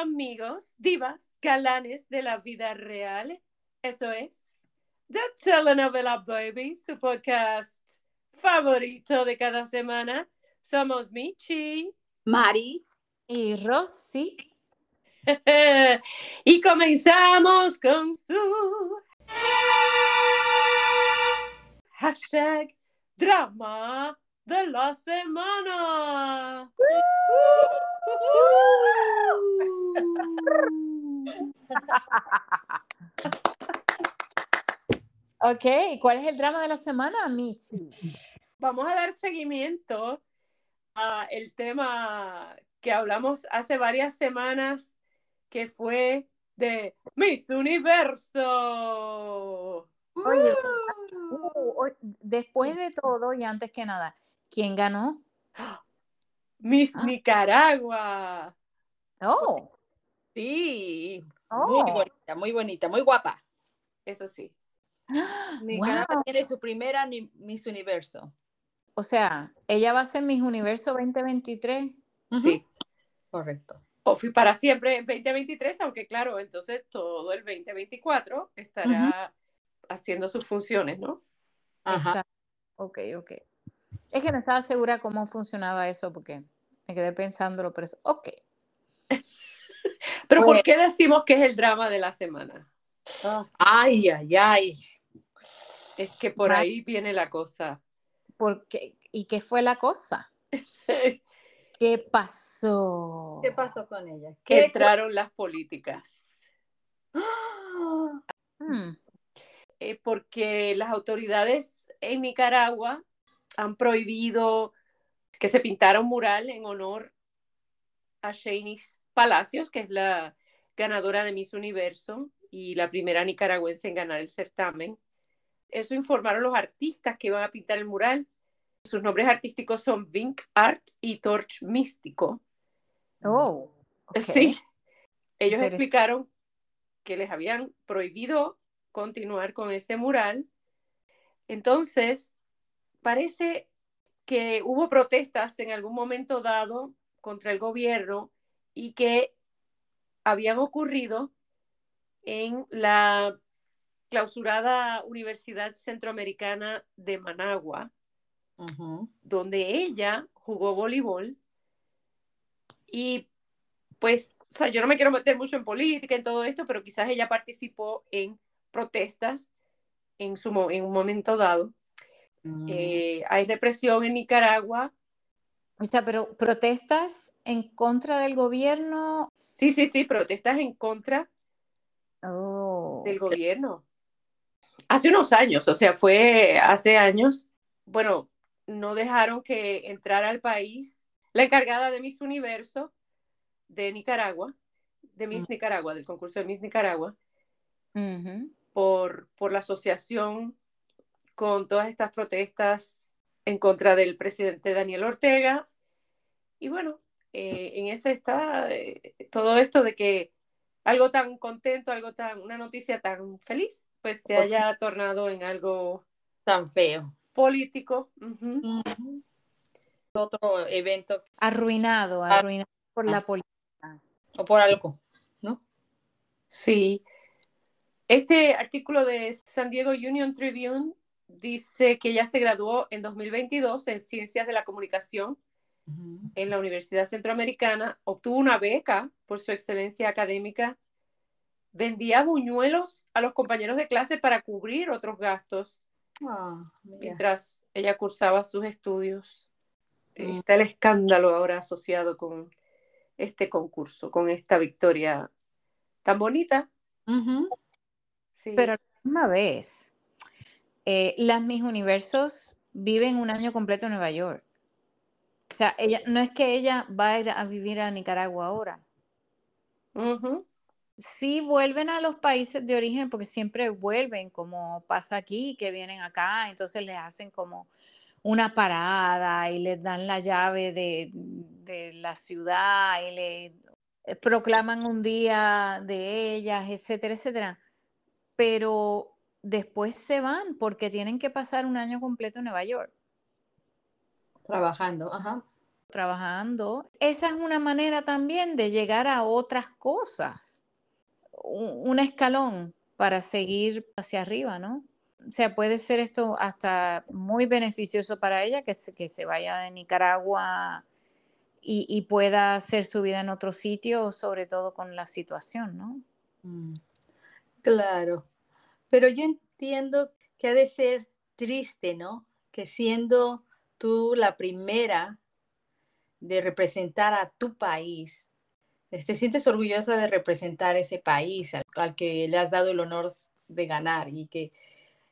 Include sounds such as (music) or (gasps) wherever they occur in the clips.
Amigos, divas, galanes de la vida real. Esto es The Telenovela Baby, su podcast favorito de cada semana. Somos Michi Mari y Rosy. (laughs) y comenzamos con su hashtag drama de la semana. Ok, ¿cuál es el drama de la semana, Michi? Vamos a dar seguimiento a el tema que hablamos hace varias semanas, que fue de Miss Universo. Oye, uh, después de todo y antes que nada, ¿quién ganó? Miss ah. Nicaragua. Oh. Sí. Muy oh. bonita, muy bonita, muy guapa. Eso sí. (gasps) Nicaragua tiene su primera Miss Universo. O sea, ella va a ser Miss Universo 2023. Sí. Correcto. O fui para siempre en 2023, aunque claro, entonces todo el 2024 estará haciendo sus funciones, ¿no? Ajá. Ok, ok. Es que no estaba segura cómo funcionaba eso porque me quedé pensándolo, pero es ok. pero ¿por qué decimos que es el drama de la semana? Ay, ay, ay. Es que por ahí viene la cosa. Porque, ¿Y qué fue la cosa? (laughs) ¿Qué pasó? ¿Qué pasó con ella? Que entraron las políticas. Hmm. Eh, porque las autoridades en Nicaragua han prohibido que se pintara un mural en honor a Shanice Palacios, que es la ganadora de Miss Universo y la primera nicaragüense en ganar el certamen. Eso informaron los artistas que iban a pintar el mural. Sus nombres artísticos son Vink Art y Torch Místico. Oh, sí. Ellos explicaron que les habían prohibido continuar con ese mural. Entonces, parece que hubo protestas en algún momento dado contra el gobierno y que habían ocurrido en la clausurada Universidad Centroamericana de Managua, donde ella jugó voleibol. Y pues, o sea, yo no me quiero meter mucho en política, en todo esto, pero quizás ella participó en protestas en, su, en un momento dado. Mm. Eh, hay represión en Nicaragua. O sea, pero protestas en contra del gobierno. Sí, sí, sí, protestas en contra oh. del gobierno. Hace unos años, o sea, fue hace años. Bueno, no dejaron que entrara al país la encargada de Miss Universo de Nicaragua, de Miss mm. Nicaragua, del concurso de Miss Nicaragua, por, por la asociación con todas estas protestas en contra del presidente Daniel Ortega. Y bueno, eh, en ese está eh, todo esto de que algo tan contento, algo tan, una noticia tan feliz, pues se haya tornado en algo tan feo. Político. Otro evento. Arruinado, ah. arruinado por la política. O por algo, ¿no? Sí. Este artículo de San Diego Union Tribune dice que ella se graduó en 2022 en Ciencias de la Comunicación en la Universidad Centroamericana, obtuvo una beca por su excelencia académica, vendía buñuelos a los compañeros de clase para cubrir otros gastos ah, mientras ella cursaba sus estudios. Mm. Está el escándalo ahora asociado con este concurso, con esta victoria tan bonita. Pero a la misma vez, eh, las mis universos viven un año completo en Nueva York. O sea, ella, no es que ella va a ir a vivir a Nicaragua ahora. Sí vuelven a los países de origen porque siempre vuelven, como pasa aquí, que vienen acá, entonces les hacen como una parada y les dan la llave de, de la ciudad y le proclaman un día de ellas, etcétera, etcétera. Pero después se van porque tienen que pasar un año completo en Nueva York. Trabajando, ajá. trabajando. Esa es una manera también de llegar a otras cosas, un, escalón para seguir hacia arriba, ¿no? O sea, puede ser esto hasta muy beneficioso para ella que se, que se vaya de Nicaragua y, y, pueda hacer su vida en otro sitio, sobre todo con la situación, ¿no? Mm. Claro, pero yo entiendo que ha de ser triste, ¿no? Que siendo tú la primera de representar a tu país, te sientes orgullosa de representar ese país al, que le has dado el honor de ganar y que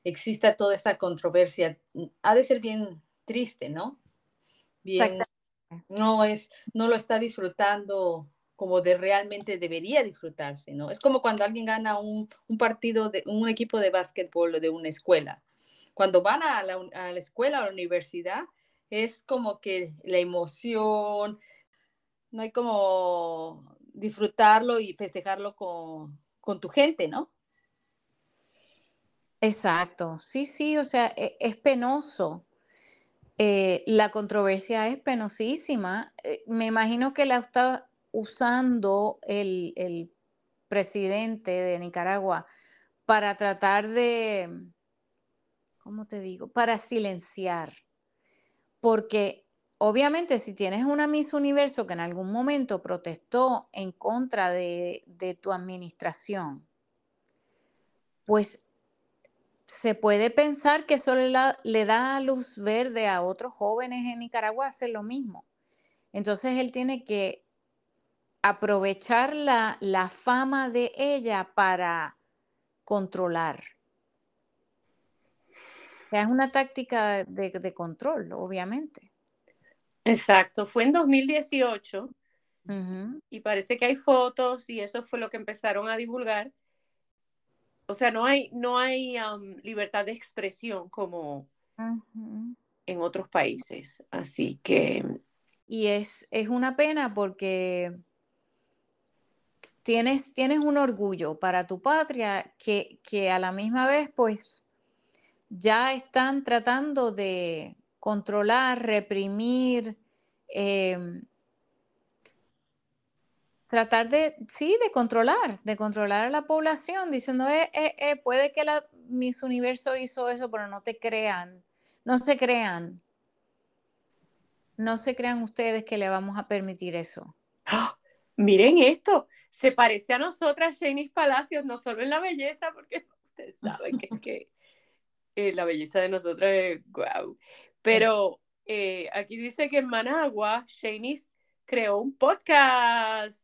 exista toda esta controversia. Ha de ser bien triste, ¿no? Bien, no es, no lo está disfrutando como de realmente debería disfrutarse, ¿no? Es como cuando alguien gana un, partido de un equipo de básquetbol o de una escuela. Cuando van a la, a la escuela o a la universidad, es como que la emoción, no hay como disfrutarlo y festejarlo con, con tu gente, ¿no? Exacto, sí, sí, o sea, e, es, penoso. Eh, la controversia es penosísima. Eh, me imagino que la está usando el, el presidente de Nicaragua para tratar de, ¿cómo te digo? Para silenciar. Porque obviamente si tienes una Miss Universo que en algún momento protestó en contra de, de tu administración, pues se puede pensar que eso le, da luz verde a otros jóvenes en Nicaragua a hacer lo mismo. Entonces él tiene que aprovechar la, la fama de ella para controlar. es una táctica de, control, obviamente. Exacto, fue en 2018 y parece que hay fotos y eso fue lo que empezaron a divulgar. O sea, no hay, no hay libertad de expresión como en otros países. Así que... Y es, es una pena porque tienes, tienes un orgullo para tu patria que, a la misma vez, pues, ya están tratando de controlar, reprimir, em, tratar de, sí, de controlar, de controlar a la población, diciendo, eh, eh, eh, puede que la Miss Universo hizo eso, pero no te crean, no se crean, no se crean ustedes que le vamos a permitir eso. ¡Ah! Miren esto, se parece a nosotras, Shanice Palacios, no solo en la belleza, porque (laughs) ustedes saben (laughs) que, eh, la belleza de nosotras es guau. Pero eh, aquí dice que en Managua, Shanice creó un podcast.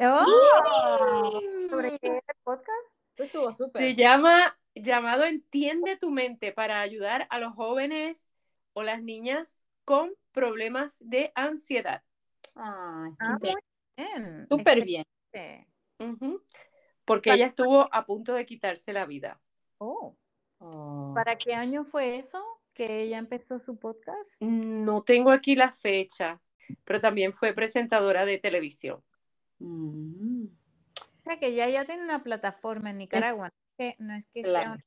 ¡Oh! ¿Sobre qué es el podcast? Estuvo súper. Se llama llamado Entiende tu mente para ayudar a los jóvenes o las niñas con problemas de ansiedad. Ay, qué Súper bien. Porque ella estuvo a punto de quitarse la vida. Oh. oh. ¿Para qué año fue eso que ella empezó su podcast? No tengo aquí la fecha, pero también fue presentadora de televisión. Mm. O sea que ella ya tiene una plataforma en Nicaragua. no es que sea una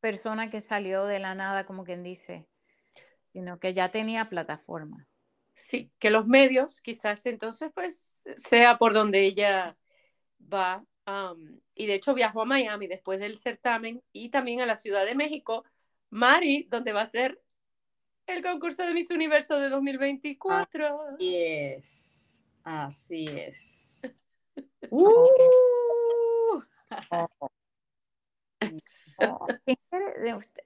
persona que salió de la nada, como quien dice, sino que ya tenía plataforma. Sí, que los medios quizás entonces pues sea por donde ella va. y de hecho viajó a Miami después del certamen y también a la Ciudad de México, Mari, donde va a ser el concurso de Miss Universo de 2024. Así es, así es. (laughs) uh. (laughs)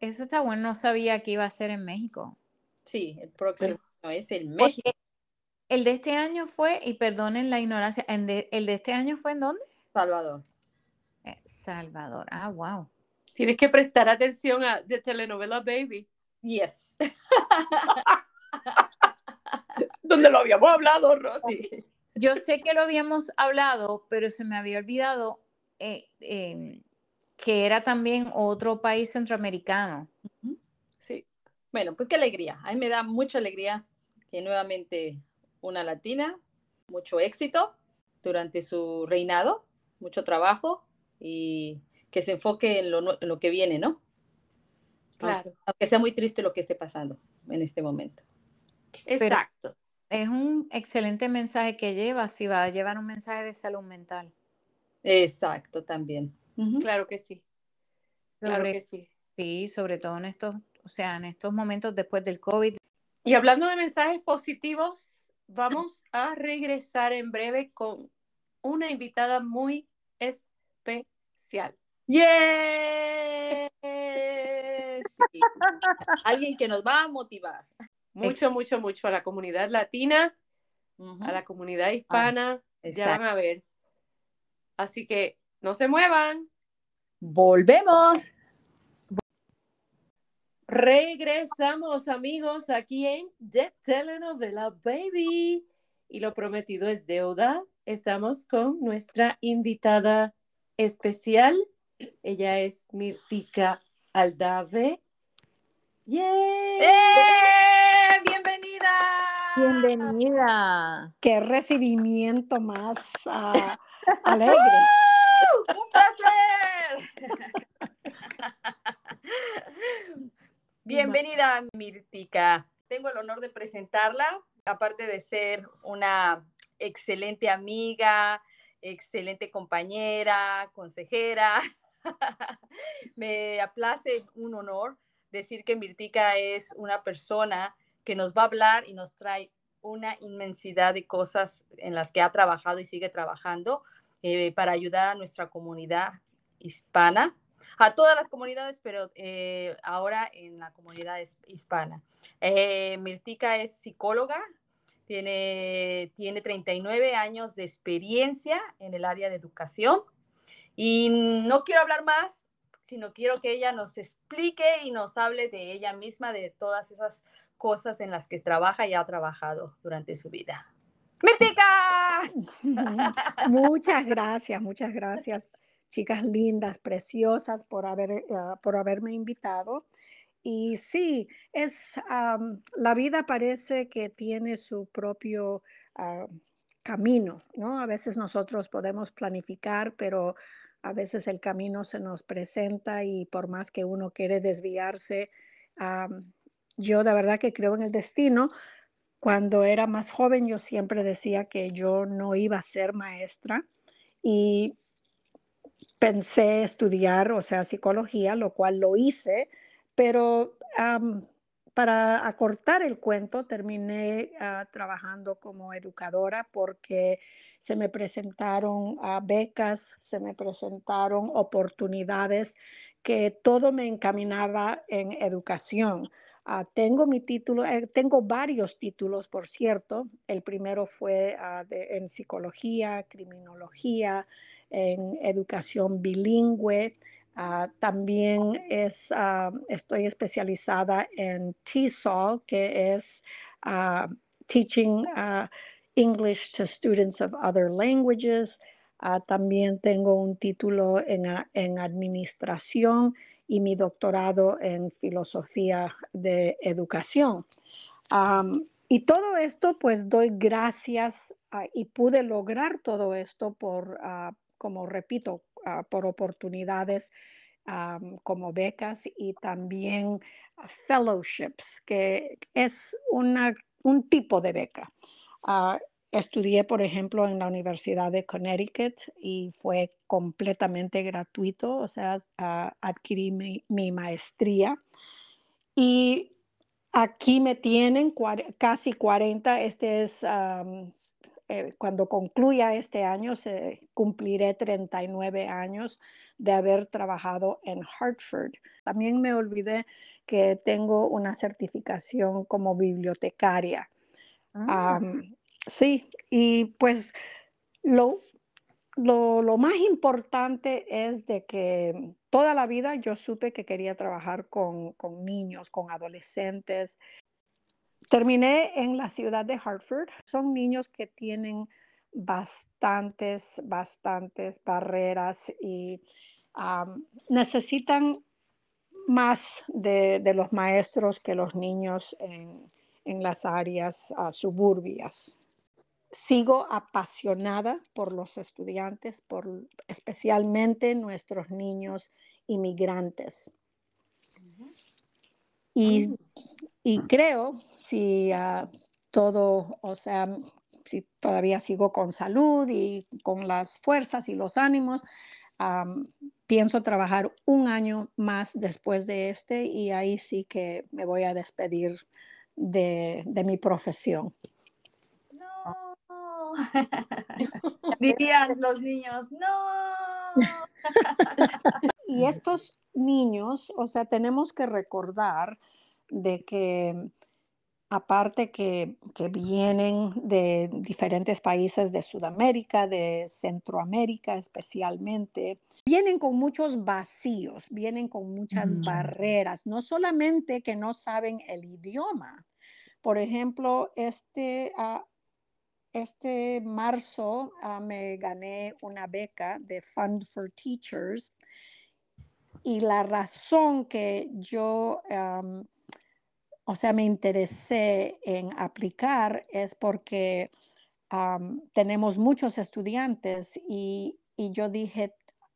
Eso está bueno, no sabía que iba a ser en México. Sí, el próximo es el México. El de este año fue, y perdonen la ignorancia, ¿el de, este año fue en dónde? Salvador. Eh, Salvador, ah, wow. Tienes que prestar atención a The Telenovela Baby. Yes. (laughs) Donde lo habíamos hablado, Rosy. Yo sé que lo habíamos hablado, pero se me había olvidado eh, em, que era también otro país centroamericano. Sí. Bueno, pues qué alegría. A mí me da mucha alegría que nuevamente una latina, mucho éxito durante su reinado, mucho trabajo y que se enfoque en lo, que viene, ¿no? Claro. Aunque, sea muy triste lo que esté pasando en este momento. Exacto. es un excelente mensaje que lleva, si va a llevar un mensaje de salud mental. Exacto, también. Claro que sí. Claro que sí. Sí, sobre todo en estos, o sea, en estos momentos después del COVID. Y hablando de mensajes positivos, vamos a regresar en breve con una invitada muy especial. ¡Yes! Alguien que nos va a motivar. Mucho, mucho, mucho a la comunidad latina, a la comunidad ah, hispana, ya van a ver. Así que no se muevan. Volvemos. Regresamos, amigos, aquí en The Telenovela Baby. Y lo prometido es deuda. Estamos con nuestra invitada especial. Ella es Mirtika Aldave. ¡Eh! ¡Bienvenida! Bienvenida. Qué recibimiento más ah, (laughs) alegre. ¡Un placer! Bienvenida, Mirtika. Tengo el honor de presentarla, aparte de ser una excelente amiga, excelente compañera, consejera. (laughs) Me aplace un honor decir que Mirtika es una persona que nos va a hablar y nos trae una inmensidad de cosas en las que ha trabajado y sigue trabajando eh, para ayudar a nuestra comunidad hispana, a todas las comunidades, pero eh, ahora en la comunidad hispana. Eh, Mirtika es psicóloga, tiene, tiene 39 años de experiencia en el área de educación y no quiero hablar más, sino quiero que ella nos explique y nos hable de ella misma, de todas esas cosas en las que trabaja y ha trabajado durante su vida. ¡Mirtica! (laughs) muchas gracias, muchas gracias, chicas lindas, preciosas, por, haber, eh, por haberme invitado. Y sí, es, la vida parece que tiene su propio ah, camino, ¿no? A veces nosotros podemos planificar, pero a veces el camino se nos presenta y por más que uno quiere desviarse, yo de verdad que creo en el destino. Cuando era más joven yo siempre decía que yo no iba a ser maestra y pensé estudiar, o sea, psicología, lo cual lo hice, pero para acortar el cuento terminé ah, trabajando como educadora porque se me presentaron uh, becas, se me presentaron oportunidades que todo me encaminaba en educación. Ah, tengo mi título, eh, tengo varios títulos, por cierto. El primero fue ah, en psicología, criminología, en educación bilingüe. Ah, también es, estoy especializada en TESOL, que es Teaching English to Students of Other Languages. también tengo un título en, en administración y mi doctorado en filosofía de educación. y todo esto, pues doy gracias y pude lograr todo esto por, ah, como repito, ah, por oportunidades como becas y también fellowships, que es una, un tipo de beca. Estudié, por ejemplo, en la Universidad de Connecticut y fue completamente gratuito, o sea, adquirí mi, maestría. Y aquí me tienen casi 40, este es, eh, cuando concluya este año, se, cumpliré 39 años de haber trabajado en Hartford. También me olvidé que tengo una certificación como bibliotecaria. Ah. Sí, y pues lo, lo, más importante es de que toda la vida yo supe que quería trabajar con, niños, con adolescentes. Terminé en la ciudad de Hartford. Son niños que tienen bastantes, bastantes barreras y necesitan más de, los maestros que los niños en, las áreas uh, suburbias sigo apasionada por los estudiantes, por especialmente nuestros niños inmigrantes. Y, creo, si, ah, todo, o sea, si todavía sigo con salud y con las fuerzas y los ánimos, pienso trabajar un año más después de este y ahí sí que me voy a despedir de, mi profesión. No, (laughs) dirían los niños, no. (laughs) y estos niños, o sea, tenemos que recordar de que aparte que, vienen de diferentes países de Sudamérica, de Centroamérica especialmente, vienen con muchos vacíos, vienen con muchas mm. barreras, no solamente que no saben el idioma. Por ejemplo, este, ah, este marzo ah, me gané una beca de Fund for Teachers y la razón que yo o sea, me interesé en aplicar es porque tenemos muchos estudiantes y, yo dije,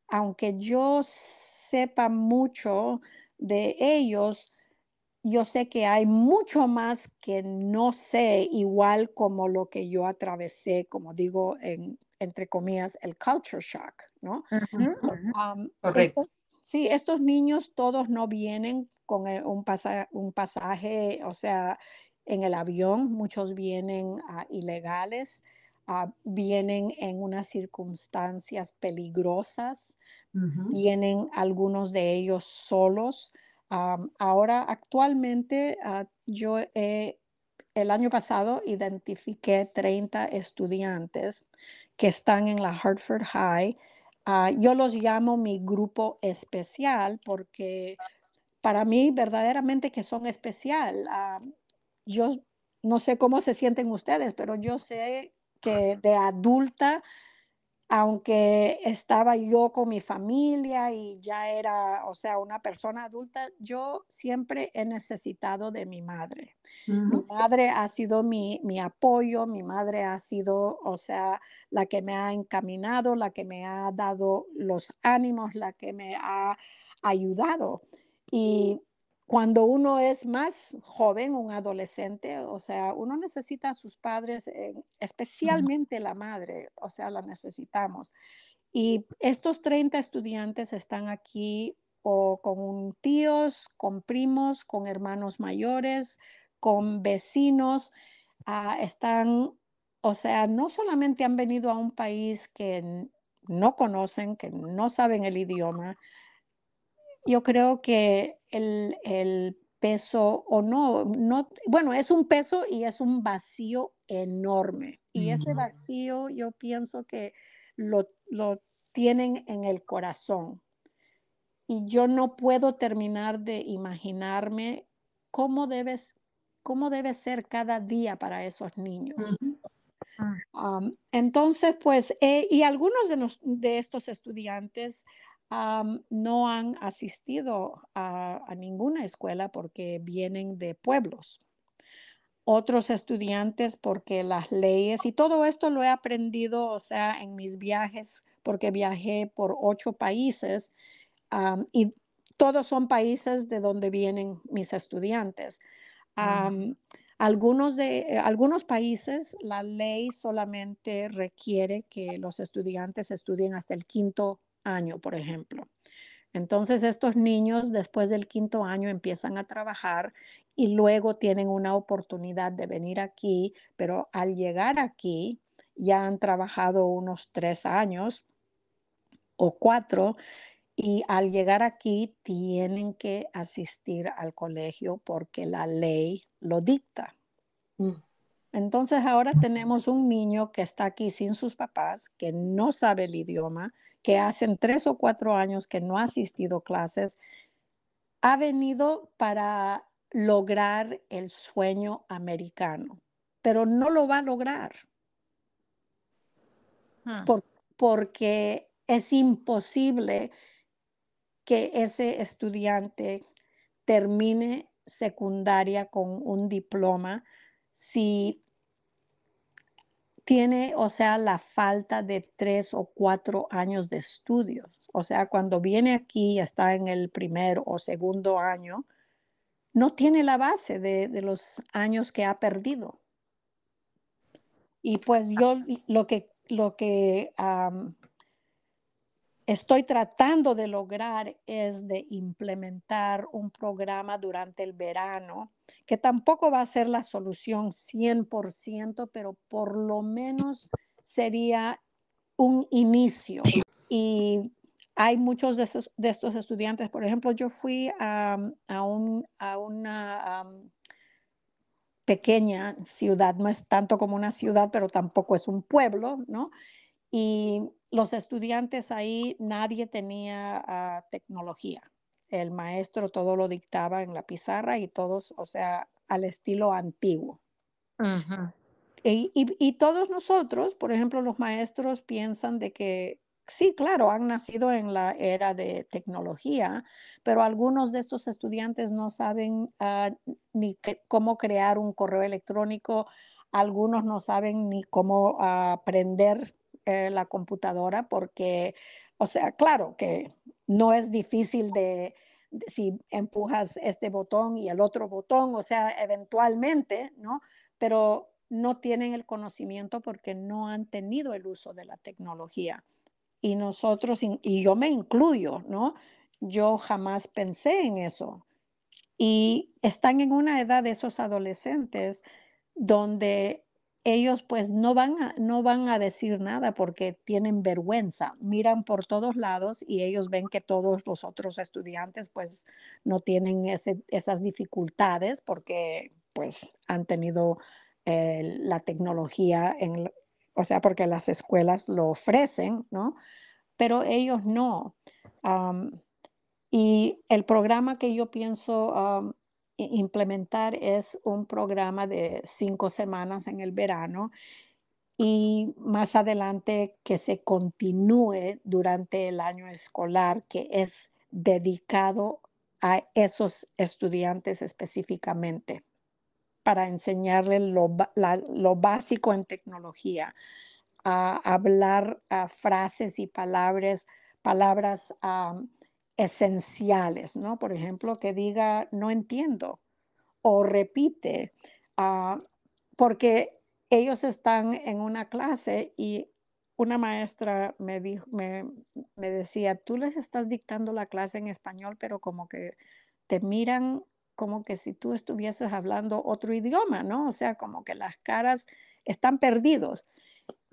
aunque yo sepa mucho de ellos, yo sé que hay mucho más que no sé, igual como lo que yo atravesé, como digo, en, entre comillas, el culture shock, ¿no? Correcto. Sí, estos niños todos no vienen con un, un pasaje, o sea, en el avión, muchos vienen ah, ilegales, ah, vienen en unas circunstancias peligrosas, vienen algunos de ellos solos. ahora, actualmente, yo el año pasado identifiqué 30 estudiantes que están en la Hartford High. Yo los llamo mi grupo especial porque para mí verdaderamente que son especial. Ah, yo no sé cómo se sienten ustedes, pero yo sé que de adulta, aunque estaba yo con mi familia y ya era, o sea, una persona adulta, yo siempre he necesitado de mi madre. Mi madre ha sido mi, mi, apoyo, mi madre ha sido, o sea, la que me ha encaminado, la que me ha dado los ánimos, la que me ha ayudado. Y cuando uno es más joven, un adolescente, o sea, uno necesita a sus padres, especialmente la madre, o sea, la necesitamos. Y estos 30 estudiantes están aquí o con tíos, con primos, con hermanos mayores, con vecinos, ah, están, o sea, no solamente han venido a un país que no conocen, que no saben el idioma, yo creo que el, peso o no, no, bueno, es un peso y es un vacío enorme. Y ese vacío yo pienso que lo, tienen en el corazón. Y yo no puedo terminar de imaginarme cómo, debes, cómo debe ser cada día para esos niños. Ah. entonces, pues, eh, y algunos de, de estos estudiantes no han asistido a, ninguna escuela porque vienen de pueblos. Otros estudiantes porque las leyes y todo esto lo he aprendido, o sea, en mis viajes, porque viajé por ocho países y todos son países de donde vienen mis estudiantes. algunos, de, algunos países, la ley solamente requiere que los estudiantes estudien hasta el quinto año, por ejemplo. Entonces estos niños después del quinto año empiezan a trabajar y luego tienen una oportunidad de venir aquí, pero al llegar aquí ya han trabajado unos tres años o cuatro y al llegar aquí tienen que asistir al colegio porque la ley lo dicta. Mm. Entonces ahora tenemos un niño que está aquí sin sus papás, que no sabe el idioma, que hacen tres o cuatro años que no ha asistido a clases, ha venido para lograr el sueño americano, pero no lo va a lograr. Hmm. porque es imposible que ese estudiante termine secundaria con un diploma si tiene, o sea, la falta de tres o cuatro años de estudios. O sea, cuando viene aquí está en el primer o segundo año, no tiene la base de, los años que ha perdido. Y pues yo lo que, lo que estoy tratando de lograr es de implementar un programa durante el verano, que tampoco va a ser la solución 100%, pero por lo menos sería un inicio. Y hay muchos de, estos estudiantes, por ejemplo, yo fui a, un, a una pequeña ciudad, no es tanto como una ciudad, pero tampoco es un pueblo, ¿no? Y los estudiantes ahí, nadie tenía ah, tecnología. El maestro todo lo dictaba en la pizarra y todos, o sea, al estilo antiguo. y, y, todos nosotros, por ejemplo, los maestros piensan de que sí, claro, han nacido en la era de tecnología, pero algunos de estos estudiantes no saben ah, ni cómo crear un correo electrónico, algunos no saben ni cómo aprender eh, la computadora porque, o sea, claro que no es difícil de, si empujas este botón y el otro botón, o sea, eventualmente, ¿no? Pero no tienen el conocimiento porque no han tenido el uso de la tecnología y nosotros, y yo me incluyo, ¿no? Yo jamás pensé en eso. Y están en una edad de esos adolescentes donde ellos pues no van a, no van a decir nada porque tienen vergüenza, miran por todos lados y ellos ven que todos los otros estudiantes pues no tienen ese, esas dificultades porque pues han tenido eh, la tecnología en, o sea, porque las escuelas lo ofrecen, ¿no? Pero ellos no. y el programa que yo pienso implementar es un programa de cinco semanas en el verano y más adelante que se continúe durante el año escolar, que es dedicado a esos estudiantes específicamente para enseñarles lo, básico en tecnología, a hablar frases y palabras, palabras esenciales, ¿no? Por ejemplo, que diga no entiendo o repite, ah, porque ellos están en una clase y una maestra me, dijo, me, decía, tú les estás dictando la clase en español, pero como que te miran como que si tú estuvieses hablando otro idioma, ¿no? O sea, como que las caras están perdidos.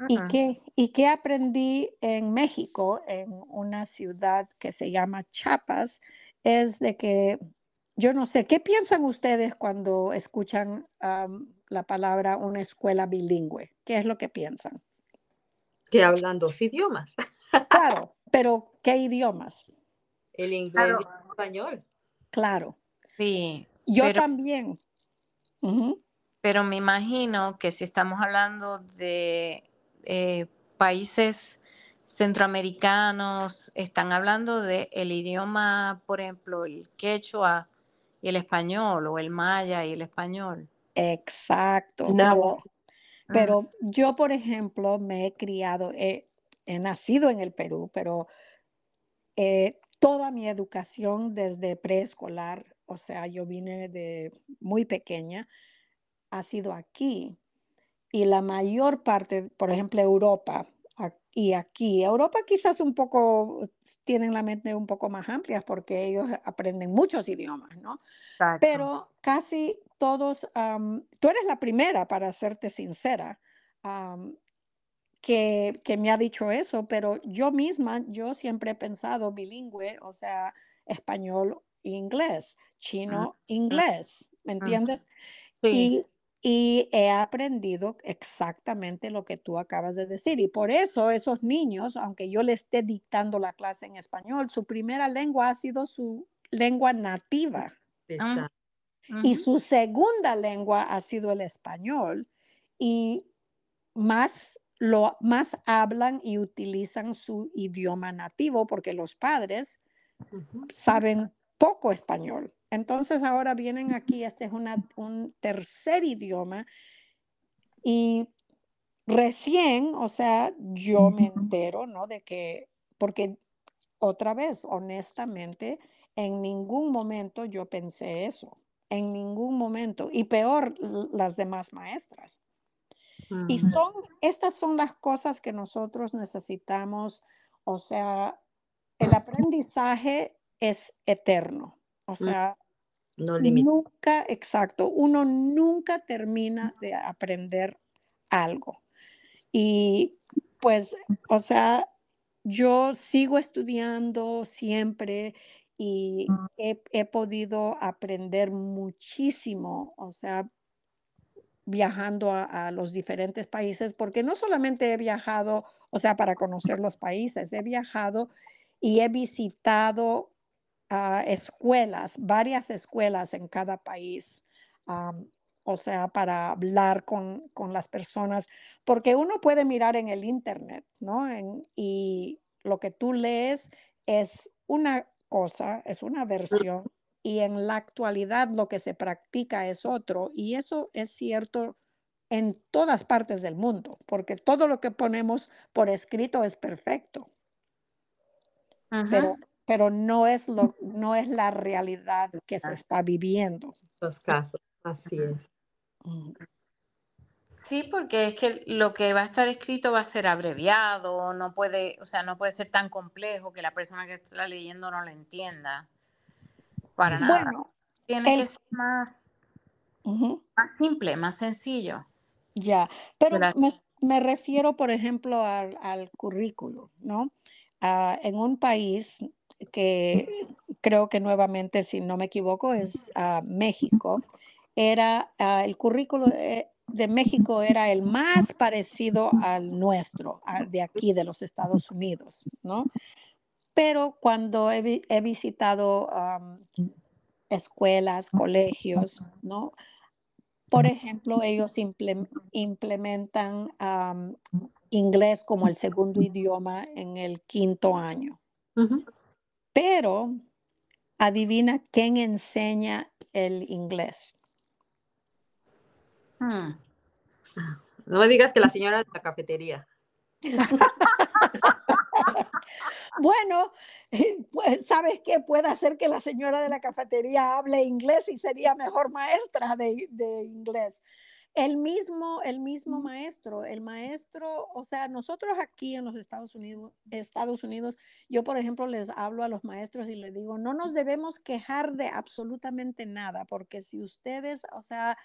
¿Y, qué, ¿Y qué aprendí en México, en una ciudad que se llama Chiapas? Es de que, yo no sé, ¿qué piensan ustedes cuando escuchan la palabra una escuela bilingüe? ¿Qué es lo que piensan? Que hablan dos idiomas. Claro, (laughs) pero ¿qué idiomas? El inglés y el español. Claro. Sí. Yo también. Pero me imagino que si estamos hablando de eh, países centroamericanos, están hablando del el idioma, por ejemplo, el quechua y el español, o el maya y el español. Exacto. No. Pero, yo, por ejemplo, me he criado, he, nacido en el Perú, pero eh, toda mi educación desde preescolar o sea, yo vine de muy pequeña, ha sido aquí. Y la mayor parte, por ejemplo, Europa y aquí, Europa quizás un poco, tienen la mente un poco más amplia porque ellos aprenden muchos idiomas, ¿no? Pero casi todos, tú eres la primera, para serte sincera, que, que me ha dicho eso, pero yo misma, yo siempre he pensado bilingüe, o sea, español inglés, chino, inglés, ¿me entiendes? Sí. Y, he aprendido exactamente lo que tú acabas de decir. Y por eso esos niños, aunque yo les esté dictando la clase en español, su primera lengua ha sido su lengua nativa. Ah, y su segunda lengua ha sido el español. Y más lo más hablan y utilizan su idioma nativo porque los padres saben poco español. Entonces ahora vienen aquí, este es un tercer idioma y recién, o sea, yo me entero, ¿no? De que, porque otra vez, honestamente, en ningún momento yo pensé eso, en ningún momento, y peor las demás maestras. Y son, estas son las cosas que nosotros necesitamos, o sea, el aprendizaje es eterno, o sea, no nunca, exacto, uno nunca termina de aprender algo. Y pues, o sea, yo sigo estudiando siempre y he, he, podido aprender muchísimo, o sea, viajando a, los diferentes países, porque no solamente he viajado, o sea, para conocer los países, he viajado y he visitado escuelas, varias escuelas en cada país. o sea, para hablar con, con, las personas, porque uno puede mirar en el Internet, ¿no? y lo que tú lees es una cosa, es una versión, y en la actualidad lo que se practica es otro, y eso es cierto en todas partes del mundo, porque todo lo que ponemos por escrito es perfecto. Pero, pero no, es lo, no es la realidad que se está viviendo. Los casos, así es. Mm. Sí, porque es que lo que va a estar escrito va a ser abreviado, no puede, o sea, no puede ser tan complejo que la persona que está leyendo no lo entienda. Para nada. Tiene que ser más, simple, más sencillo. Ya, pero me, refiero, por ejemplo, al, currículo, ¿no? Ah, en un país que creo que nuevamente, si no me equivoco, es ah, México, era ah, el currículo eh, de México era el más parecido al nuestro, de aquí de los Estados Unidos, ¿no? Pero cuando he, visitado escuelas, colegios, ¿no? Por ejemplo, ellos implementan inglés como el segundo idioma en el quinto año. Pero adivina quién enseña el inglés. Hmm. No me digas que la señora de la cafetería. (laughs) bueno, pues, ¿sabes qué? Puede hacer que la señora de la cafetería hable inglés y sería mejor maestra de, de inglés. El mismo, el mismo maestro, el maestro, o sea, nosotros aquí en los Estados Unidos, Estados Unidos, yo por ejemplo les hablo a los maestros y les digo, no nos debemos quejar de absolutamente nada, porque si ustedes, o sea,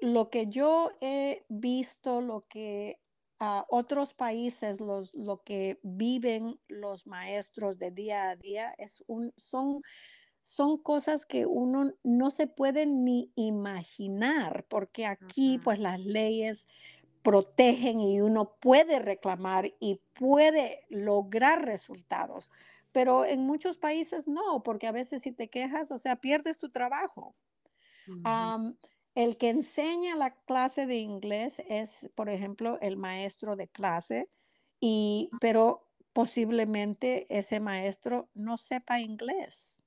lo que yo he visto, lo que a otros países, los, lo que viven los maestros de día a día, es un, son son cosas que uno no se puede ni imaginar, porque aquí pues las leyes protegen y uno puede reclamar y puede lograr resultados. Pero en muchos países no, porque a veces si te quejas, o sea, pierdes tu trabajo. el que enseña la clase de inglés es, por ejemplo, el maestro de clase, y, pero posiblemente ese maestro no sepa inglés.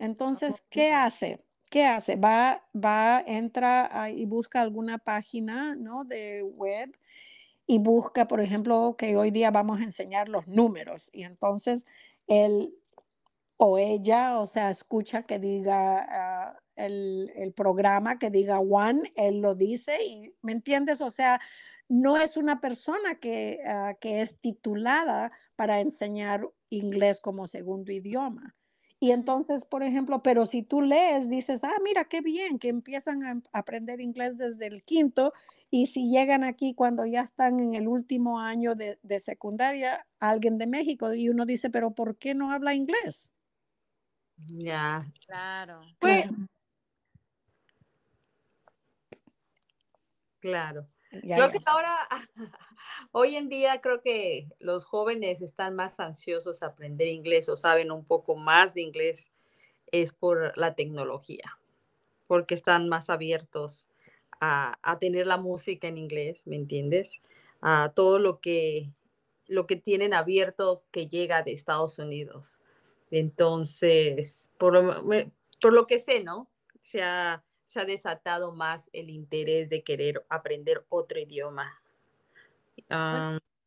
Entonces, ¿qué hace? ¿Qué hace? Va, va, entra y busca alguna página, ¿no? De web y busca, por ejemplo, que hoy día vamos a enseñar los números. Y entonces él o ella, o sea, escucha que diga ah, el, programa, que diga one, él lo dice y, ¿me entiendes? O sea, no es una persona que, ah, que es titulada para enseñar inglés como segundo idioma. Y entonces, por ejemplo, pero si tú lees, dices, ah, mira, qué bien, que empiezan a aprender inglés desde el quinto y si llegan aquí cuando ya están en el último año de, secundaria, alguien de México, y uno dice, pero ¿por qué no habla inglés? Ya. Claro. Pues claro. Creo que ahora, (laughs) hoy en día creo que los jóvenes están más ansiosos a aprender inglés o saben un poco más de inglés es por la tecnología, porque están más abiertos a, tener la música en inglés, ¿me entiendes? A todo lo que, lo que tienen abierto que llega de Estados Unidos. Entonces, por lo, por lo que sé, ¿no? O sea, se ha desatado más el interés de querer aprender otro idioma.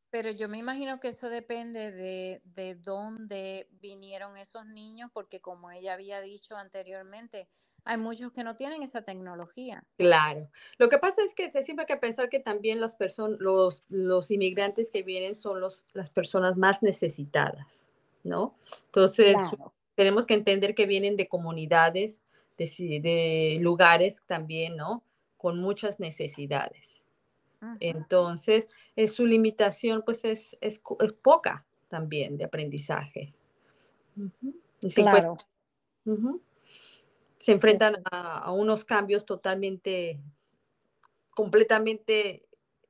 pero yo me imagino que eso depende de, de dónde vinieron esos niños, porque como ella había dicho anteriormente, hay muchos que no tienen esa tecnología. Claro. Lo que pasa es que siempre hay que pensar que también las personas, los, los inmigrantes que vienen son los, las personas más necesitadas, ¿no? Entonces, tenemos que entender que vienen de comunidades, de, de lugares también, ¿no? Con muchas necesidades. Entonces, es, su limitación pues es, es, poca también de aprendizaje. Claro. Se enfrentan a, unos cambios totalmente, completamente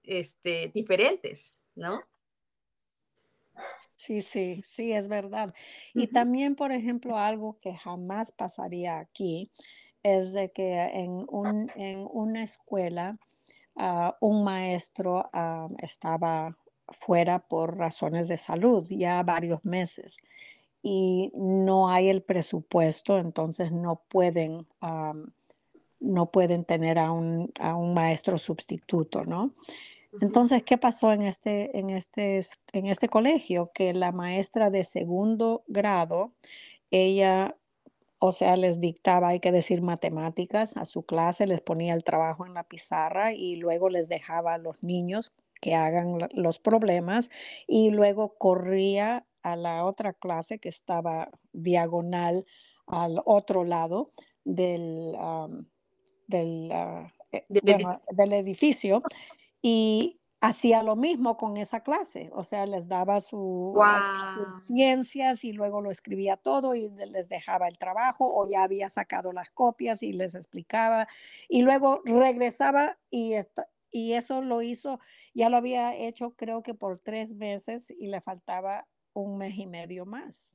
este, diferentes, ¿no? Sí, sí, sí, es verdad. Y también, por ejemplo, algo que jamás pasaría aquí es de que en, un, en una escuela Ah, un maestro ah, estaba fuera por razones de salud ya varios meses y no hay el presupuesto, entonces no pueden, no pueden tener a un, a un, maestro sustituto, ¿no? Entonces, ¿qué pasó en este, en, este, en este colegio? Que la maestra de segundo grado, ella o sea, les dictaba, hay que decir, matemáticas a su clase, les ponía el trabajo en la pizarra y luego les dejaba a los niños que hagan los problemas y luego corría a la otra clase que estaba diagonal al otro lado del, del, ah, eh, del edificio y hacía lo mismo con esa clase, o sea, les daba su, sus ciencias y luego lo escribía todo y les dejaba el trabajo o ya había sacado las copias y les explicaba y luego regresaba y, y eso lo hizo, ya lo había hecho creo que por tres meses y le faltaba un mes y medio más.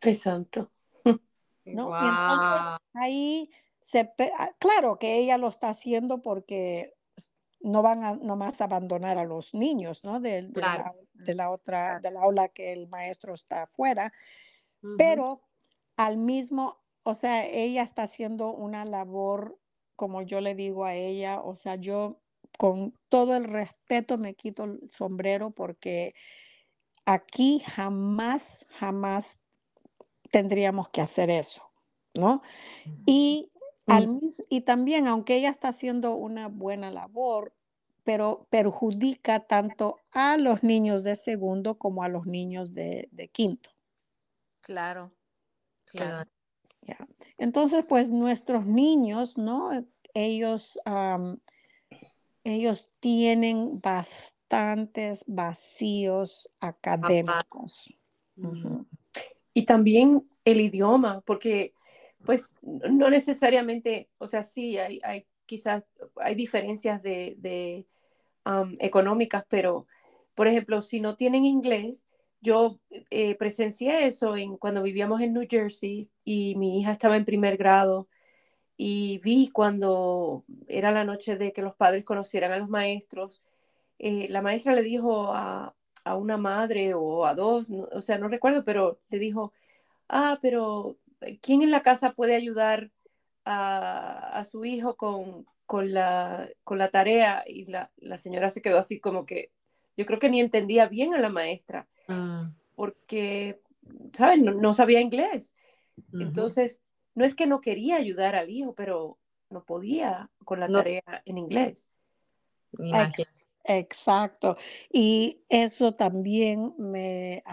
Exacto. (laughs) ¿No? Y entonces ahí se, ah, claro que ella lo está haciendo porque no van a nomás abandonar a los niños, ¿no? De, la, otra, del aula que el maestro está afuera, pero al mismo, o sea, ella está haciendo una labor, como yo le digo a ella, o sea, yo con todo el respeto me quito el sombrero porque aquí jamás, jamás tendríamos que hacer eso, ¿no? Y Mm. y también, aunque ella está haciendo una buena labor, pero perjudica tanto a los niños de segundo como a los niños de, quinto. Claro, claro. Entonces, pues nuestros niños, ¿no? Ellos, ellos tienen bastantes vacíos académicos. Y también el idioma, porque pues no necesariamente, o sea, sí, hay, hay quizás, hay diferencias de, económicas, pero, por ejemplo, si no tienen inglés, yo eh, presencié eso en, cuando vivíamos en New Jersey y mi hija estaba en primer grado y vi cuando era la noche de que los padres conocieran a los maestros, eh, la maestra le dijo a, a, una madre o a dos, o sea, no recuerdo, pero le dijo, ah, pero ¿quién en la casa puede ayudar a, su hijo con, la, con la tarea? Y la, señora se quedó así como que yo creo que ni entendía bien a la maestra, mm. porque, ¿sabes? No, sabía inglés. Entonces, no es que no quería ayudar al hijo, pero no podía con la tarea en inglés. exacto. Y eso también me,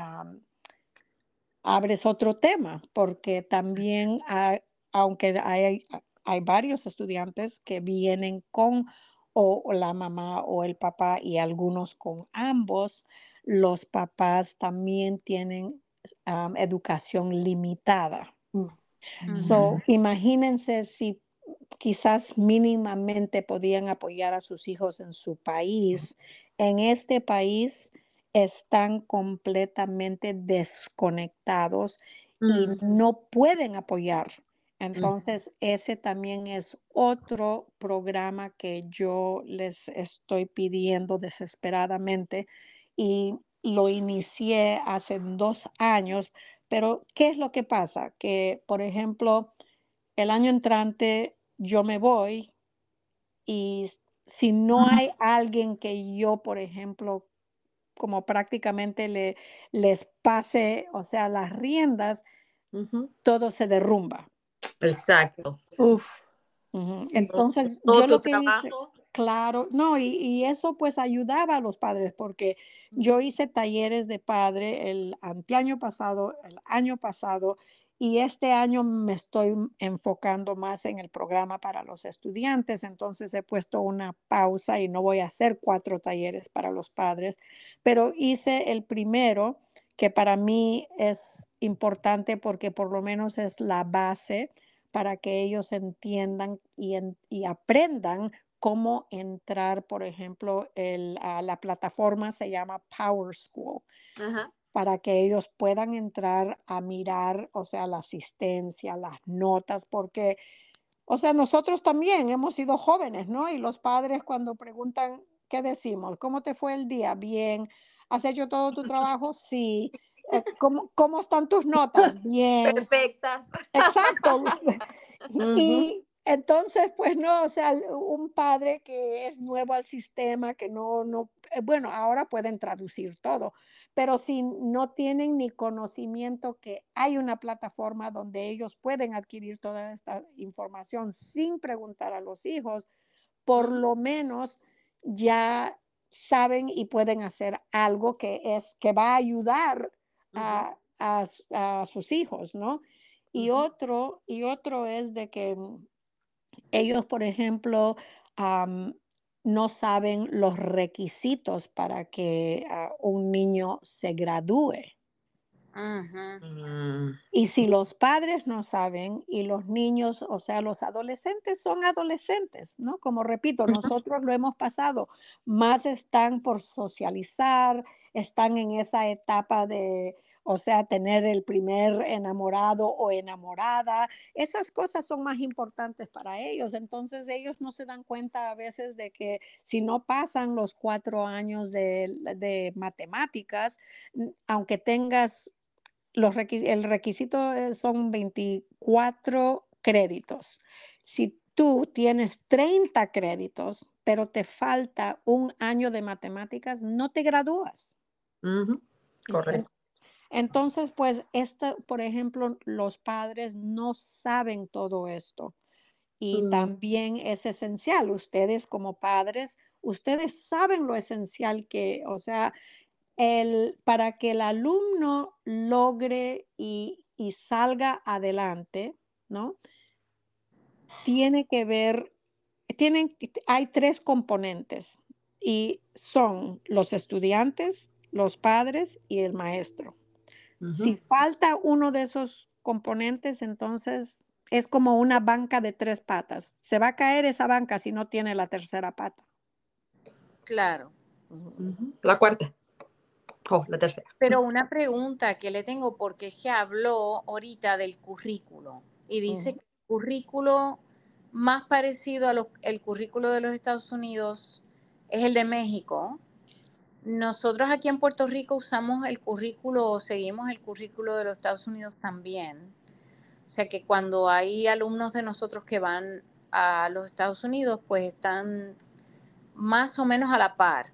abres otro tema, porque también, aunque hay, hay varios estudiantes que vienen con o, la mamá o el papá y algunos con ambos, los papás también tienen educación limitada. Mm. So, imagínense si quizás mínimamente podían apoyar a sus hijos en su país. En este país, están completamente desconectados y mm. no pueden apoyar. Entonces, ese también es otro programa que yo les estoy pidiendo desesperadamente y lo inicié hace dos años, pero ¿qué es lo que pasa? Que, por ejemplo, el año entrante yo me voy y si no hay alguien que yo, por ejemplo, como prácticamente le, les pase, o sea, las riendas, todo se derrumba. Exacto. Uf. Entonces, yo lo que hice, claro, no, y, y, eso pues ayudaba a los padres porque yo hice talleres de padre el anteaño pasado, el año pasado, y este año me estoy enfocando más en el programa para los estudiantes, entonces he puesto una pausa y no voy a hacer cuatro talleres para los padres, pero hice el primero que para mí es importante porque por lo menos es la base para que ellos entiendan y, aprendan cómo entrar, por ejemplo, el, a la plataforma se llama Power School. Ajá para que ellos puedan entrar a mirar, o sea, la asistencia, las notas, porque, o sea, nosotros también hemos sido jóvenes, ¿no? Y los padres cuando preguntan, ¿qué decimos? ¿Cómo te fue el día? Bien. ¿Has hecho todo tu (laughs) trabajo? Sí. Eh, ¿Cómo, cómo están tus notas? Bien. Perfectas. Exacto. (laughs) (laughs) Y entonces, pues no, o sea, un padre que es nuevo al sistema, que no, no, eh, bueno, ahora pueden traducir todo, pero si no tienen ni conocimiento que hay una plataforma donde ellos pueden adquirir toda esta información sin preguntar a los hijos, por lo menos ya saben y pueden hacer algo que es que va a ayudar a, a, sus hijos, ¿no? Y otro, y otro es de que ellos, por ejemplo, no saben los requisitos para que ah, un niño se gradúe. Mm. Y si los padres no saben y los niños, o sea, los adolescentes son adolescentes, ¿no? Como repito, nosotros lo hemos pasado, más están por socializar, están en esa etapa de, o sea, tener el primer enamorado o enamorada, esas cosas son más importantes para ellos. Entonces ellos no se dan cuenta a veces de que si no pasan los cuatro años de, matemáticas, aunque tengas los el requisito eh, son 24 créditos. Si tú tienes 30 créditos, pero te falta un año de matemáticas, no te gradúas. Correcto. Entonces, pues, esta, por ejemplo, los padres no saben todo esto. Y mm. también es esencial, ustedes como padres, ustedes saben lo esencial que, o sea, el, para que el alumno logre y, y salga adelante, ¿no? Tiene que ver, tienen, hay tres componentes y son los estudiantes, los padres y el maestro. Si falta uno de esos componentes, entonces es como una banca de tres patas. Se va a caer esa banca si no tiene la tercera pata. Claro. La cuarta. Oh, la tercera. Pero una pregunta que le tengo, porque es que habló ahorita del currículo y dice que el currículo más parecido al currículo de los Estados Unidos es el de México nosotros aquí en Puerto Rico usamos el currículo, seguimos el currículo de los Estados Unidos también. O sea que cuando hay alumnos de nosotros que van a los Estados Unidos, pues están más o menos a la par.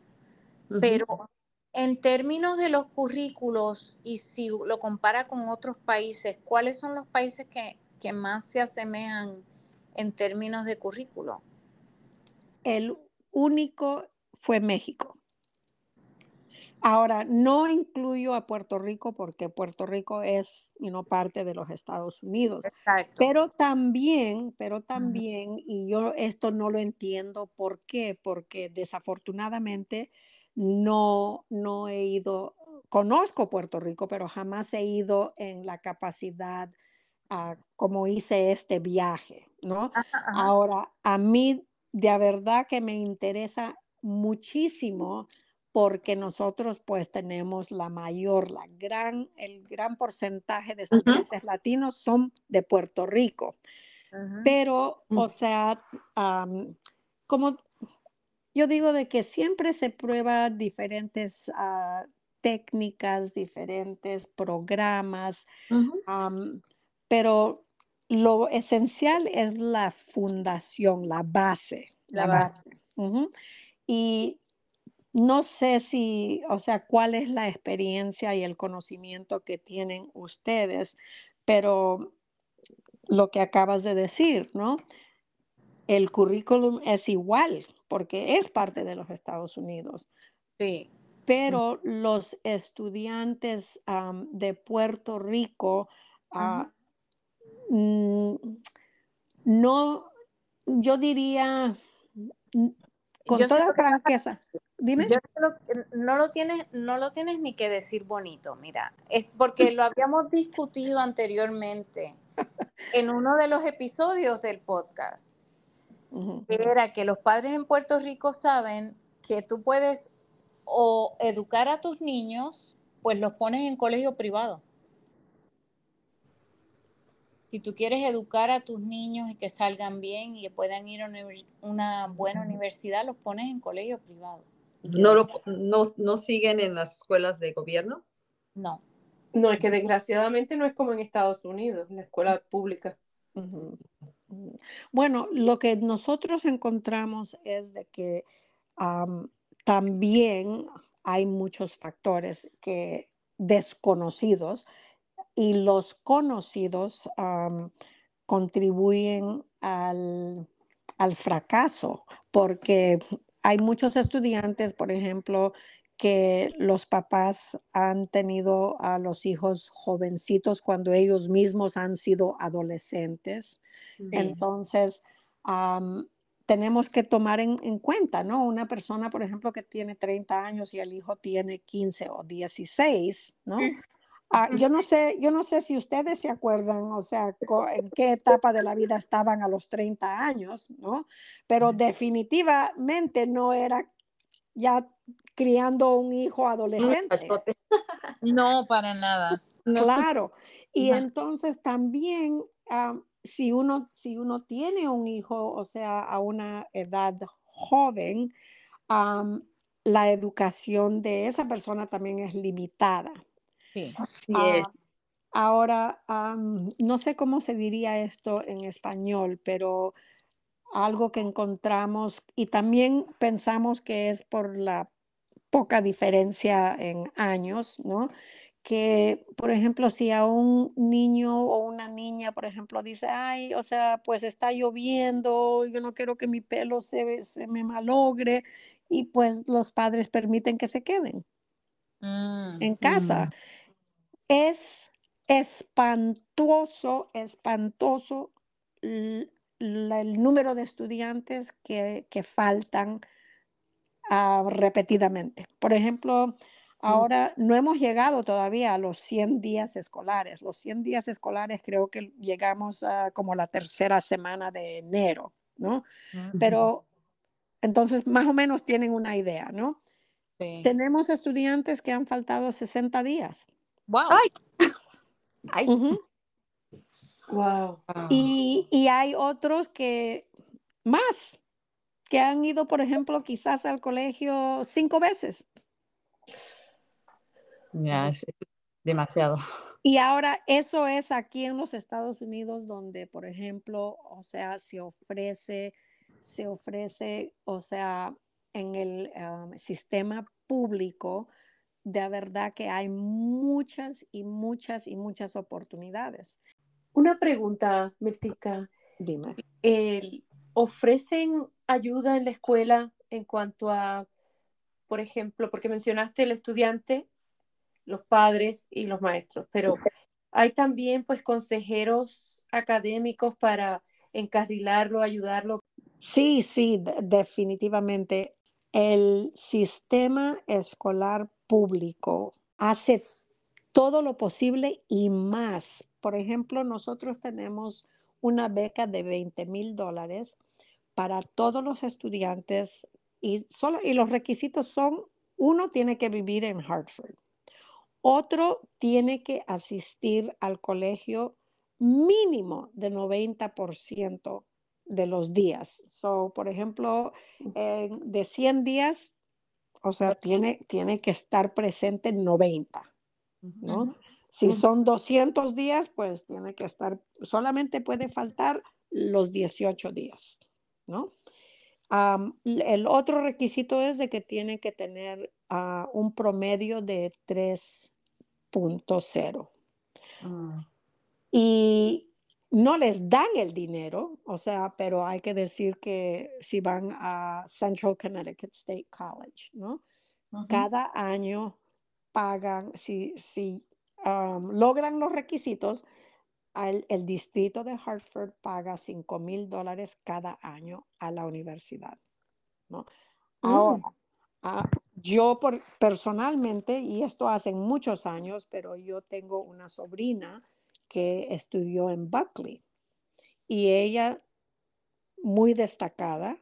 Pero en términos de los currículos y si lo compara con otros países, ¿cuáles son los países que, que más se asemejan en términos de currículo? El único fue México. Ahora, no incluyo a Puerto Rico porque Puerto Rico es you parte de los Estados Unidos. Pero también, pero también, y yo esto no lo entiendo, ¿por qué? Porque desafortunadamente no, no he ido, conozco Puerto Rico, pero jamás he ido en la capacidad como hice este viaje, ¿no? Ahora, a mí de verdad que me interesa muchísimo porque nosotros pues tenemos la mayor, la gran, el gran porcentaje de estudiantes latinos son de Puerto Rico. Pero, mm. o sea, como yo digo de que siempre se prueba diferentes ah, técnicas, diferentes programas, pero lo esencial es la fundación, la base. La, base. Y no sé si, o sea, cuál es la experiencia y el conocimiento que tienen ustedes, pero lo que acabas de decir, ¿no? El currículum es igual porque es parte de los Estados Unidos. Sí. Pero los estudiantes de Puerto Rico ah, mm, no, yo diría, con toda franqueza, dime. no, lo tienes, no lo tienes ni que decir bonito, mira, es porque lo habíamos discutido anteriormente en uno de los episodios del podcast. Era que los padres en Puerto Rico saben que tú puedes o educar a tus niños, pues los pones en colegio privado. Si tú quieres educar a tus niños y que salgan bien y que puedan ir a una buena universidad, los pones en colegio privado. ¿No, no, siguen en las escuelas de gobierno? No. No, es que desgraciadamente no es como en Estados Unidos, la escuela pública. Bueno, lo que nosotros encontramos es de que también hay muchos factores que desconocidos y los conocidos contribuyen al, al, fracaso porque hay muchos estudiantes, por ejemplo, que los papás han tenido a los hijos jovencitos cuando ellos mismos han sido adolescentes. Entonces, tenemos que tomar en, cuenta, ¿no? Una persona, por ejemplo, que tiene 30 años y el hijo tiene 15 o 16, ¿no? Ah, yo no sé, yo no sé si ustedes se acuerdan, o sea, en qué etapa de la vida estaban a los 30 años, ¿no? Pero definitivamente no era ya criando un hijo adolescente. (laughs) No, para nada. Claro. Y entonces también, ah, si, uno, si uno tiene un hijo, o sea, a una edad joven, la educación de esa persona también es limitada. Sí. Ah, ahora, no sé cómo se diría esto en español, pero algo que encontramos y también pensamos que es por la poca diferencia en años, ¿no? Que, por ejemplo, si a un niño o una niña, por ejemplo, dice, ay, o sea, pues está lloviendo, yo no quiero que mi pelo se, se me malogre, y pues los padres permiten que se queden mm, en casa. Mm. Es espantoso, espantoso el, número de estudiantes que, que faltan repetidamente. Por ejemplo, mm. ahora no hemos llegado todavía a los 100 días escolares. Los 100 días escolares creo que llegamos a como la tercera semana de enero, ¿no? Pero entonces más o menos tienen una idea, ¿no? Tenemos estudiantes que han faltado 60 días. ¡Wow! ¡Ay! Wow. Y, y, hay otros que más, que han ido, por ejemplo, quizás al colegio cinco veces. Ya, es demasiado. Y ahora eso es aquí en los Estados Unidos donde, por ejemplo, o sea, se ofrece, se ofrece, o sea, en el um, sistema público, de verdad que hay muchas y muchas y muchas oportunidades. Una pregunta, Mirtica. Dime. El, ¿Ofrecen ayuda en la escuela en cuanto a, por ejemplo, porque mencionaste el estudiante, los padres y los maestros, pero hay también pues consejeros académicos para encarrilarlo, ayudarlo? Sí, sí, definitivamente. El sistema escolar público hace todo lo posible y más. Por ejemplo, nosotros tenemos una beca de 20 mil dólares para todos los estudiantes y, solo, y los requisitos son, uno tiene que vivir en Hartford, otro tiene que asistir al colegio mínimo de 90% de los días. So, por ejemplo, de 100 días, o sea, tiene, tiene que estar presente 90, ¿no? Si son 200 días, pues tiene que estar, solamente puede faltar los 18 días. ¿no? el otro requisito es de que tiene que tener ah, un promedio de 3.0. Mm. Y no les dan el dinero, o sea, pero hay que decir que si van a Central Connecticut State College, ¿no? Cada año pagan, si, si um, logran los requisitos, el, distrito de Hartford paga 5 mil dólares cada año a la universidad, ¿no? Mm. Ahora, ah, yo por, personalmente, y esto hace muchos años, pero yo tengo una sobrina que estudió en Buckley y ella, muy destacada,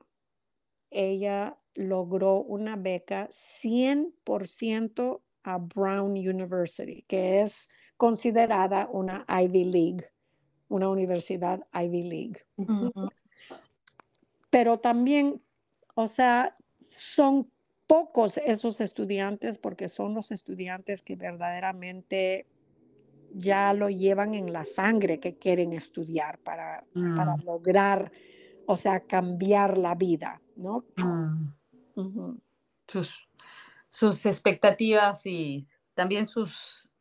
ella logró una beca 100% a Brown University, que es considerada una Ivy League, una universidad Ivy League. Pero también, o sea, son pocos esos estudiantes porque son los estudiantes que verdaderamente ya lo llevan en la sangre que quieren estudiar para, para mm. lograr, o sea, cambiar la vida, ¿no? Mm. sus, sus, expectativas y también sus,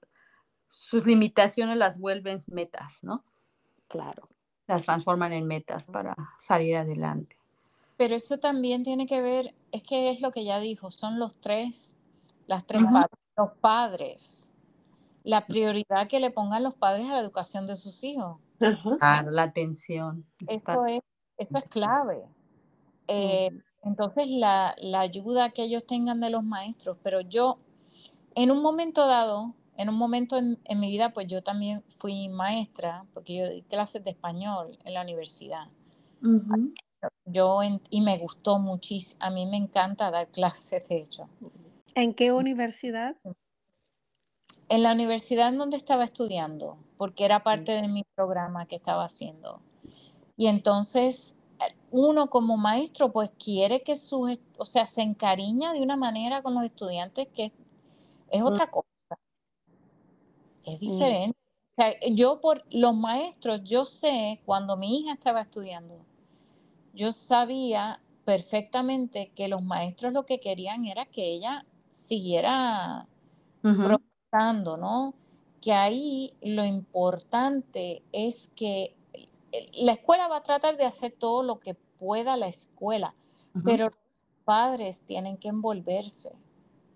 sus limitaciones las vuelven metas, ¿no? Claro. Las transforman en metas para salir adelante. Pero eso también tiene que ver, es que es lo que ya dijo, son los tres, las tres los padres la prioridad que le pongan los padres a la educación de sus hijos. Claro, la atención. Eso es, eso es clave. Eh, entonces, la, ayuda que ellos tengan de los maestros, pero yo, en un momento dado, en un momento en, mi vida, pues yo también fui maestra, porque yo di clases de español en la universidad. Yo, y me gustó muchísimo, a mí me encanta dar clases, de hecho. ¿En qué universidad? En la universidad en donde estaba estudiando, porque era parte de mi programa que estaba haciendo. Y entonces uno como maestro pues quiere que sus, o sea, se encariña de una manera con los estudiantes que es mm. otra cosa. Es diferente. O sea, yo por los maestros, yo sé, cuando mi hija estaba estudiando, yo sabía perfectamente que los maestros lo que querían era que ella siguiera ¿no? Que ahí lo importante es que la escuela va a tratar de hacer todo lo que pueda la escuela, pero los padres tienen que envolverse.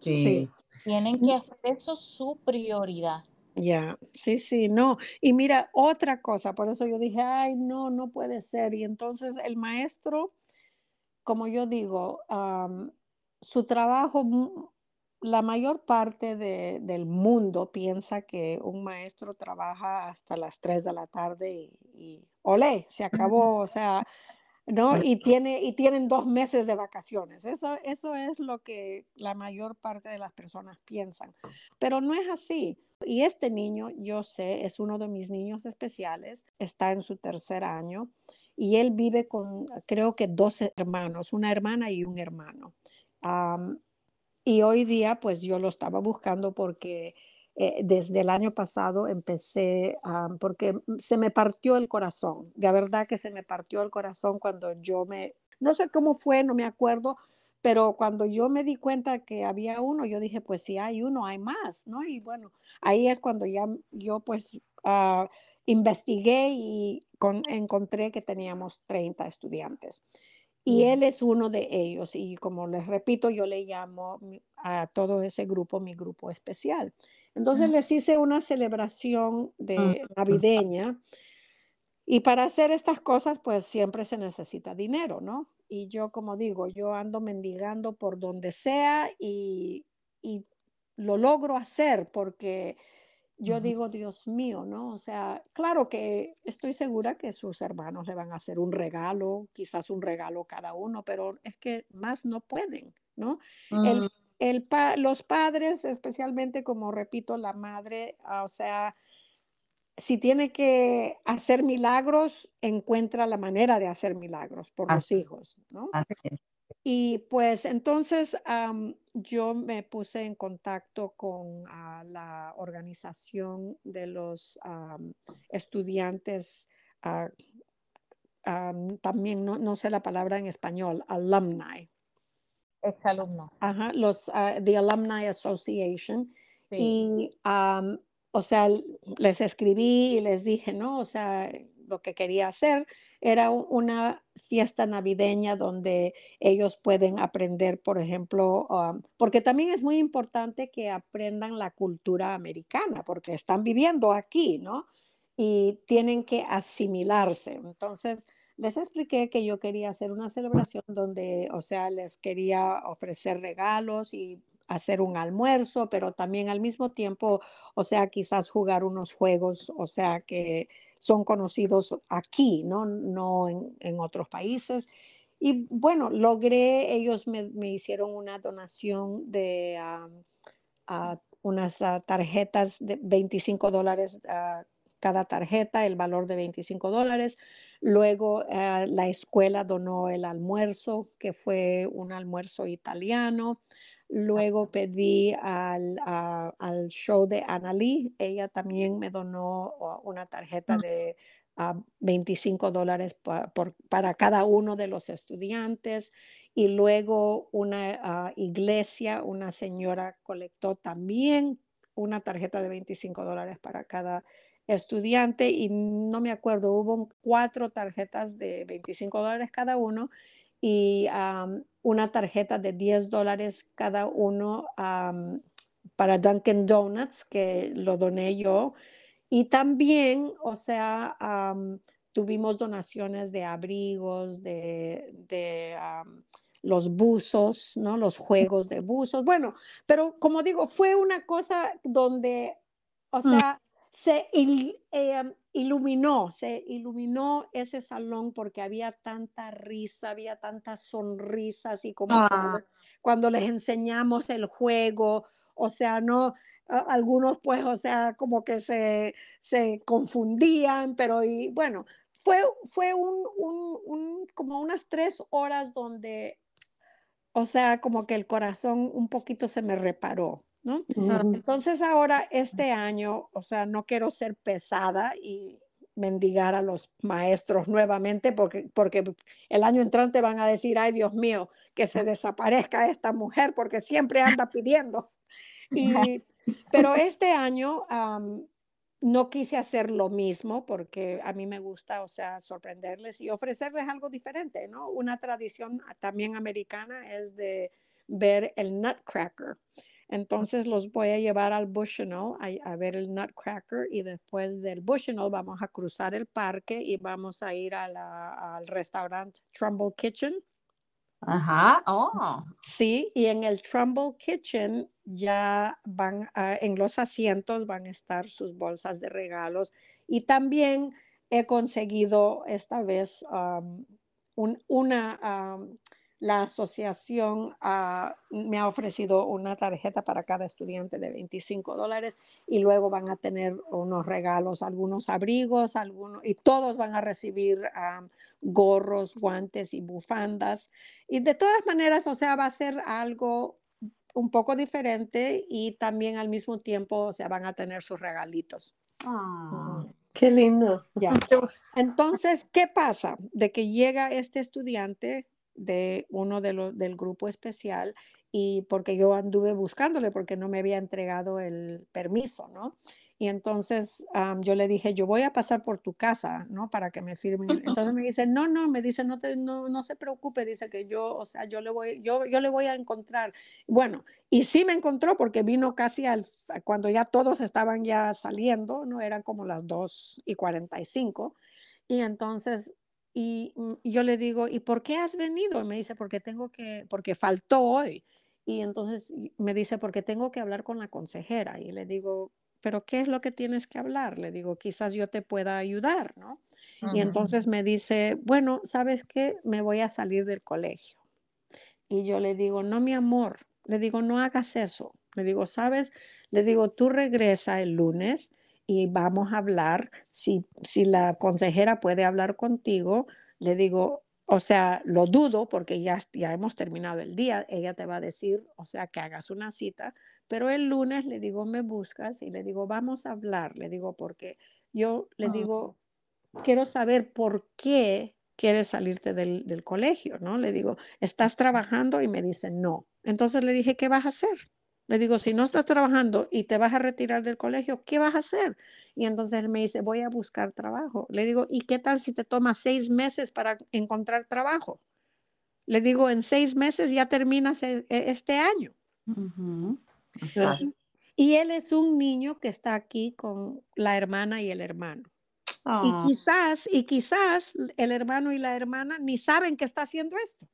Sí. Tienen que hacer eso su prioridad. Ya, sí, sí, no. Y mira, otra cosa, por eso yo dije, ay, no, no puede ser. Y entonces el maestro, como yo digo, su trabajo la mayor parte del mundo piensa que un maestro trabaja hasta las 3 de la tarde y, y olé, se (laughs) acabó, o sea, ¿no? Y, tiene, y tienen dos meses de vacaciones. Eso, eso es lo que la mayor parte de las personas piensan. Pero no es así. Y este niño, yo sé, es uno de mis niños especiales, está en su tercer año y él vive con, creo que dos hermanos, una hermana y un hermano. Y hoy día, pues yo lo estaba buscando porque eh, desde el año pasado empecé, porque se me partió el corazón, de verdad que se me partió el corazón cuando yo me, no sé cómo fue, no me acuerdo, pero cuando yo me di cuenta que había uno, yo dije, pues si hay uno, hay más, ¿no? Y bueno, ahí es cuando ya yo pues ah, investigué y encontré que teníamos 30 estudiantes. Y él es uno de ellos. Y como les repito, yo le llamo a todo ese grupo mi grupo especial. Entonces les hice una celebración de navideña. Y para hacer estas cosas, pues siempre se necesita dinero, ¿no? Y yo, como digo, yo ando mendigando por donde sea y, y lo logro hacer porque yo digo, Dios mío, ¿no? O sea, claro que estoy segura que sus hermanos le van a hacer un regalo, quizás un regalo cada uno, pero es que más no pueden, ¿no? el, mm. el los padres, especialmente como repito, la madre, ah, o sea, si tiene que hacer milagros, encuentra la manera de hacer milagros por los hijos, ¿no? Y pues entonces yo me puse en contacto con ah, la organización de los estudiantes, ah, también no, sé la palabra en español, alumni. Exalumno. Ajá, los, uh, the Alumni Association. Y, o sea, les escribí y les dije, no, o sea, lo que quería hacer era una fiesta navideña donde ellos pueden aprender, por ejemplo, um, porque también es muy importante que aprendan la cultura americana, porque están viviendo aquí, ¿no? Y tienen que asimilarse. Entonces, les expliqué que yo quería hacer una celebración donde, o sea, les quería ofrecer regalos y hacer un almuerzo, pero también al mismo tiempo, o sea, quizás jugar unos juegos, o sea, que son conocidos aquí, no, no en, otros países. Y bueno, logré, ellos me, hicieron una donación de unas ah, tarjetas de 25 dólares cada tarjeta, el valor de 25 dólares. Luego la escuela donó el almuerzo, que fue un almuerzo italiano. Luego pedí al, al show de Annalie, ella también me donó una tarjeta mm. de 25 dólares para cada uno de los estudiantes. Y luego una ah, iglesia, una señora colectó también una tarjeta de 25 dólares para cada estudiante y no me acuerdo, hubo cuatro tarjetas de 25 dólares cada uno y una tarjeta de 10 dólares cada uno para Dunkin' Donuts, que lo doné yo. Y también, o sea, tuvimos donaciones de abrigos, de, de los buzos, ¿no? Los juegos de buzos. Bueno, pero como digo, fue una cosa donde, o mm. sea, se em, iluminó, se iluminó ese salón porque había tanta risa, había tantas sonrisas y como ah. cuando, les enseñamos el juego, o sea, no, algunos pues, o sea, como que se, se confundían, pero y bueno, fue, fue un, un, como unas tres horas donde, o sea, como que el corazón un poquito se me reparó. ¿No? Entonces ahora este año, o sea, no quiero ser pesada y mendigar a los maestros nuevamente porque, porque el año entrante van a decir, ay Dios mío, que se desaparezca esta mujer porque siempre anda pidiendo. Y, pero este año no quise hacer lo mismo porque a mí me gusta, o sea, sorprenderles y ofrecerles algo diferente, ¿no? Una tradición también americana es de ver el Nutcracker. Entonces los voy a llevar al Bushnell a, ver el Nutcracker y después del Bushnell vamos a cruzar el parque y vamos a ir al restaurante Trumbull Kitchen. Ajá, oh. Sí, y en el Trumbull Kitchen ya van, en los asientos van a estar sus bolsas de regalos y también he conseguido esta vez una la asociación me ha ofrecido una tarjeta para cada estudiante de 25 dólares y luego van a tener unos regalos, algunos abrigos, algunos, y todos van a recibir gorros, guantes y bufandas. Y de todas maneras, o sea, va a ser algo un poco diferente y también al mismo tiempo, o sea, van a tener sus regalitos. Ah. Qué lindo. Ya. (laughs) Entonces, ¿qué pasa? De que llega este estudiante de uno de los del grupo especial y porque yo anduve buscándole porque no me había entregado el permiso, ¿no? Y entonces yo le dije, yo voy a pasar por tu casa, ¿no? Para que me firmen. Entonces me dice, no, no, me dice, no, te, no, no se preocupe, dice que yo, o sea, yo le voy, yo, yo le voy a encontrar. Bueno, y sí me encontró porque vino casi al, cuando ya todos estaban ya saliendo, ¿no? Eran como las 2 y 45. Y entonces Mm, y, yo le digo, ¿y por qué has venido? Y me dice, porque tengo que, porque faltó hoy. Y entonces me dice, porque tengo que hablar con la consejera. Y le digo, pero ¿qué es lo que tienes que hablar? Le digo, quizás yo te pueda ayudar, ¿no? Y entonces me dice, bueno, ¿sabes qué? Me voy a salir del colegio. Y yo le digo, no, mi amor, le digo, no hagas eso. Le digo, ¿sabes? Le digo, tú regresa el lunes y vamos a hablar, si, si la consejera puede hablar contigo, le digo, o sea, lo dudo porque ya, ya hemos terminado el día, ella te va a decir, o sea, que hagas una cita, pero el lunes le digo, me buscas y le digo, vamos a hablar, le digo, porque yo le digo, quiero saber por qué quieres salirte del, del, colegio, ¿no? Le digo, ¿estás trabajando? Y me dice, no. Entonces le dije, ¿qué vas a hacer? Le digo, si no estás trabajando y te vas a retirar del colegio, ¿qué vas a hacer? Y entonces él me dice, voy a buscar trabajo. Le digo, ¿y qué tal si te toma seis meses para encontrar trabajo? Le digo, en seis meses ya terminas e, e, este año. Y él es un niño que está aquí con la hermana y el hermano. Y ah. quizás, y quizás el hermano y la hermana ni saben que está haciendo esto.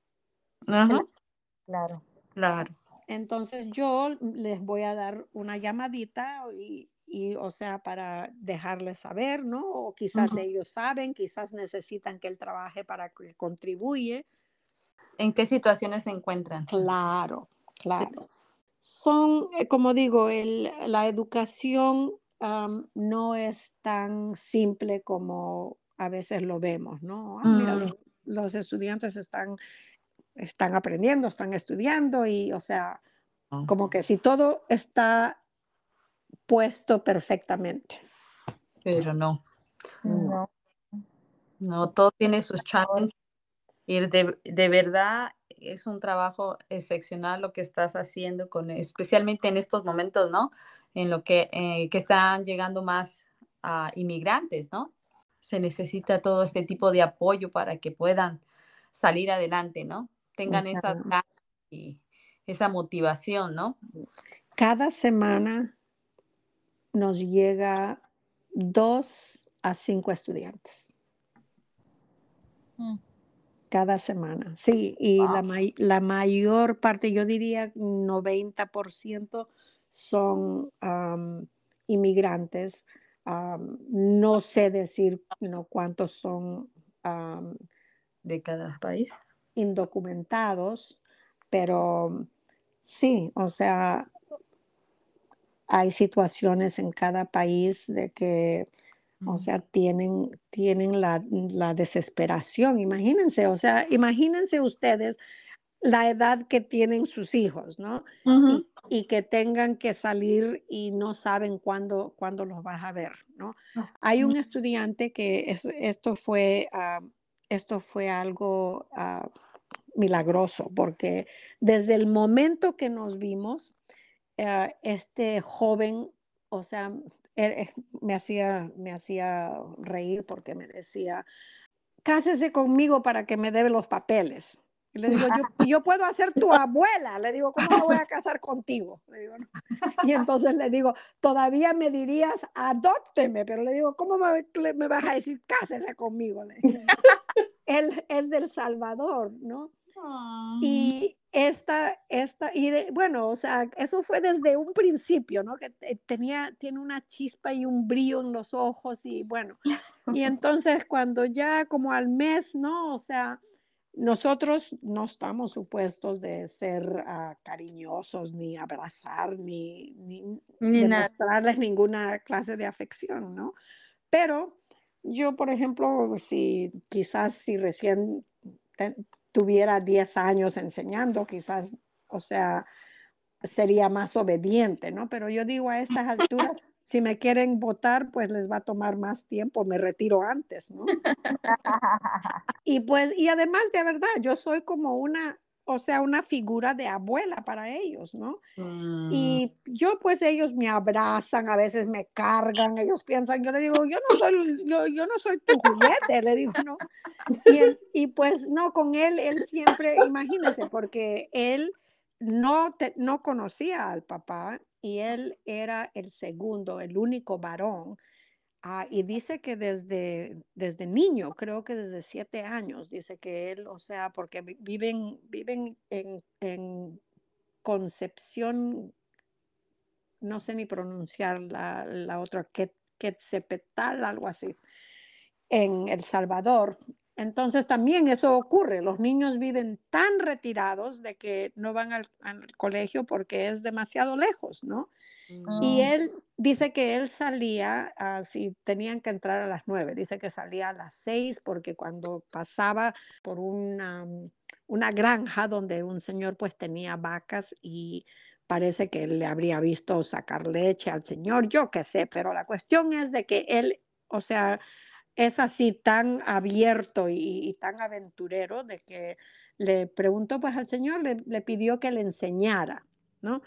Claro, claro. Entonces yo les voy a dar una llamadita y, o sea, para dejarles saber, ¿no? O quizás ellos saben, quizás necesitan que él trabaje para que contribuye. ¿En qué situaciones se encuentran? Claro, claro. Son, eh, como digo, el, la educación no es tan simple como a veces lo vemos, ¿no? Ah, mira, mm. los estudiantes están están aprendiendo, están estudiando y, o sea, ah. como que si todo está puesto perfectamente. Pero no. No. No, todo tiene sus challenges. Y de, de, verdad es un trabajo excepcional lo que estás haciendo, con, especialmente en estos momentos, ¿no? En lo que, eh, que están llegando más a inmigrantes, ¿no? Se necesita todo este tipo de apoyo para que puedan salir adelante, ¿no? Tengan esa, y esa motivación, ¿no? Cada semana nos llega dos a cinco estudiantes. Mm. Cada semana, sí, y la, la, mayor parte, yo diría 90% son inmigrantes. no sé decir cuántos son de cada país indocumentados, pero sí, o sea, hay situaciones en cada país de que, o sea, tienen, tienen la, desesperación. Imagínense, o sea, imagínense ustedes la edad que tienen sus hijos, ¿no? y, que tengan que salir y no saben cuándo, cuándo los vas a ver, ¿no? Hay un estudiante que esto fue... Ah, esto fue algo ah, milagroso, porque desde el momento que nos vimos, ah, este joven, o sea, er, me, hacía, me hacía reír porque me decía, cásese conmigo para que me dé los papeles. le digo, yo, (laughs) yo, puedo hacer tu abuela. Le digo, ¿cómo me voy a casar contigo? Y entonces le digo, todavía me dirías, adópteme, pero le digo, ¿cómo me, me vas a decir, cásese conmigo? Él es del Salvador, ¿no? Y esta, esta, y bueno, o sea, eso fue desde un principio, ¿no? Que tenía, tiene una chispa y un brillo en los ojos y bueno, y (laughs) entonces cuando ya como al mes, ¿no? O sea, nosotros no estamos supuestos de ser ah, cariñosos, ni abrazar, ni, ni, demostrarles ninguna clase de afección, ¿no? Pero yo, por ejemplo, si quizás si recién tuviera 10 años enseñando, quizás, o sea, sería más obediente, ¿no? Pero yo digo a estas alturas, (laughs) si me quieren votar, pues les va a tomar más tiempo, me retiro antes, ¿no? (laughs) y pues, y además de verdad, yo soy como una, o sea, una figura de abuela para ellos, ¿no? Mm. Y yo, pues ellos me abrazan, a veces me cargan, ellos piensan, yo le digo, yo no soy, yo, yo no soy tu juguete, le digo, ¿no? Y, y, pues no, con él, él siempre, imagínense, porque él no, te, no conocía al papá y él era el segundo, el único varón Ah, y dice que desde, desde niño, creo que desde siete años, dice que él, o sea, porque viven, viven en, en Concepción, no sé ni pronunciar la, la otra, Quetzepetal, algo así, en El Salvador. Entonces también eso ocurre, los niños viven tan retirados de que no van al, al colegio porque es demasiado lejos, ¿no? Y mm. él dice que él salía, uh, si tenían que entrar a las nueve, dice que salía a las seis porque cuando pasaba por una, mm, una granja donde un señor pues tenía vacas y parece que él le habría visto sacar leche al señor, yo qué sé, pero la cuestión es de que él, o sea, es así tan abierto y, tan aventurero de que le preguntó pues al señor, le, le pidió que le enseñara ¿no?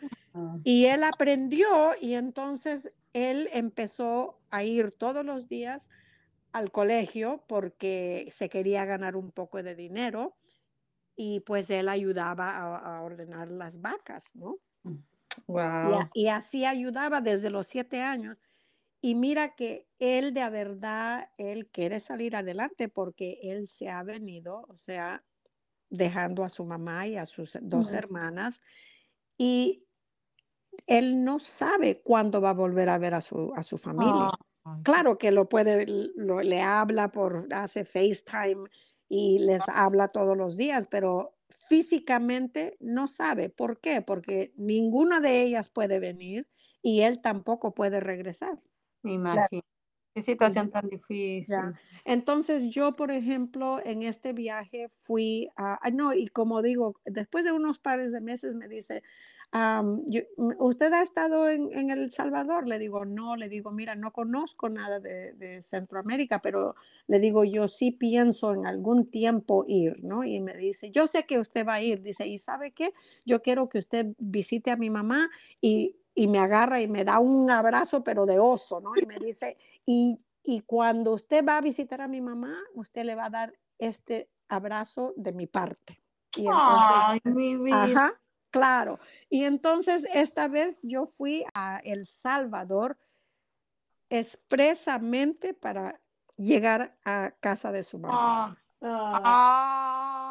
Y él aprendió y entonces él empezó a ir todos los días al colegio porque se quería ganar un poco de dinero y pues él ayudaba a, ordenar las vacas, ¿no? Wow. Y, y, así ayudaba desde los siete años. Y mira que él de verdad, él quiere salir adelante porque él se ha venido, o sea, dejando a su mamá y a sus dos hermanas. Y él no sabe cuándo va a volver a ver a su, a su familia. Claro que lo puede, le habla por, hace FaceTime y les habla todos los días, pero físicamente no sabe. ¿Por qué? Porque ninguna de ellas puede venir y él tampoco puede regresar. Me imagino. Qué situación tan difícil. Entonces yo, por ejemplo, en este viaje fui a, no, y como digo, después de unos pares de meses me dice, ¿usted ha estado en, en, El Salvador? Le digo, no, le digo, mira, no conozco nada de, de, Centroamérica, pero le digo, yo sí pienso en algún tiempo ir, ¿no? Y me dice, yo sé que usted va a ir, dice, ¿y sabe qué? Yo quiero que usted visite a mi mamá y y me agarra y me da un abrazo, pero de oso, ¿no? Y me dice, y, y cuando usted va a visitar a mi mamá, usted le va a dar este abrazo de mi parte. Y Ay, mi vida. Ajá, claro. Y entonces esta vez yo fui a El Salvador expresamente para llegar a casa de su mamá. Ah, ah.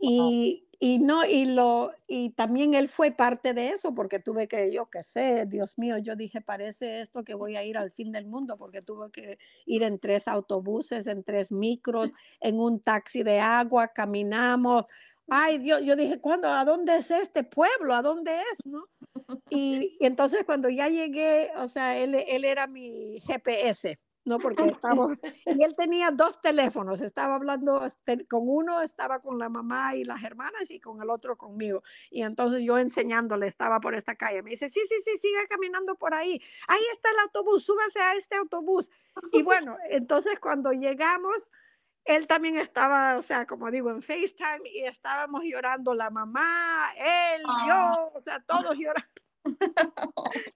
Y, y no, y lo, y también él fue parte de eso, porque tuve que, yo qué sé, Dios mío, yo dije, parece esto que voy a ir al fin del mundo, porque tuve que ir en tres autobuses, en tres micros, en un taxi de agua, caminamos. Ay, Dios, yo dije, ¿cuándo? ¿A dónde es este pueblo? ¿A dónde es? ¿No? (laughs) Y, y entonces cuando ya llegué, o sea, él, él era mi GPS. ¿No? (laughs) Porque estaba, y él tenía dos teléfonos, estaba hablando con uno, estaba con la mamá y las hermanas y con el otro conmigo. Y entonces yo enseñándole, estaba por esta calle, me dice, sí, sí, sí, siga caminando por ahí, ahí está el autobús, súbase a este autobús. Y bueno, (laughs) entonces cuando llegamos, él también estaba, o sea, como digo, en FaceTime y estábamos llorando la mamá, él, yo, ah. o sea, todos (laughs) llorando.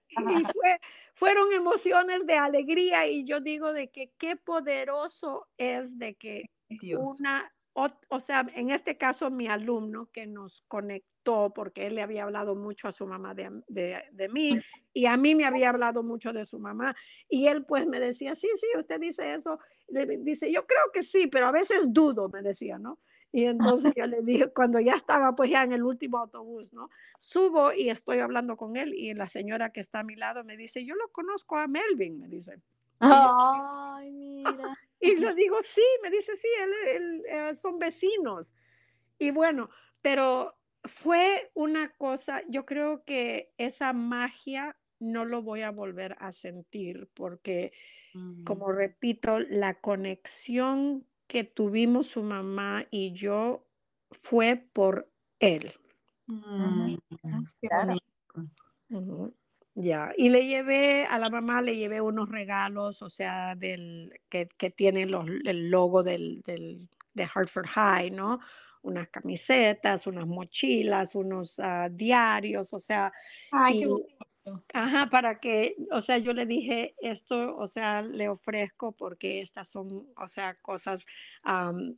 y fue, fueron emociones de alegría y yo digo de que qué poderoso es de que una, o, sea, en este caso mi alumno que nos conectó porque él le había hablado mucho a su mamá de, de, de, mí y a mí me había hablado mucho de su mamá y él pues me decía, sí, sí, usted dice eso, le dice, yo creo que sí, pero a veces dudo, me decía, ¿no? Y entonces yo le dije, cuando ya estaba pues ya en el último autobús, ¿no? Subo y estoy hablando con él y la señora que está a mi lado me dice, yo lo conozco a Melvin, me dice. Ay, mira. (laughs) Y le digo, sí, me dice, sí, él, eh, son vecinos. Y bueno, pero fue una cosa, yo creo que esa magia no lo voy a volver a sentir porque, mm. como repito, la conexión que tuvimos su mamá y yo fue por él. Mm, ya, y le llevé a la mamá, le llevé unos regalos, o sea, del que, que tienen los, el logo del, del, de Hartford High, ¿no? Unas camisetas, unas mochilas, unos ah, diarios, o sea. Ay, Ajá, para que, o sea, yo le dije esto, o sea, le ofrezco porque estas son, o sea, cosas,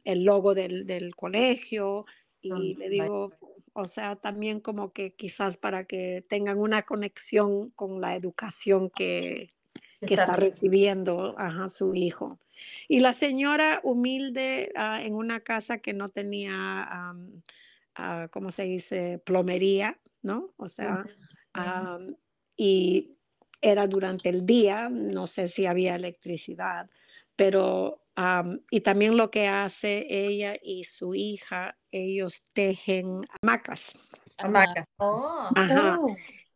el logo del, del colegio y le digo, o sea, también como que quizás para que tengan una conexión con la educación que, que está recibiendo ajá, su hijo. Y la señora humilde ah, en una casa que no tenía, uh, ¿cómo se dice? Plomería, ¿no? O sea, y era durante el día, no sé si había electricidad, pero y también lo que hace ella y su hija, ellos tejen hamacas. Hamacas. Oh. Ajá. Oh.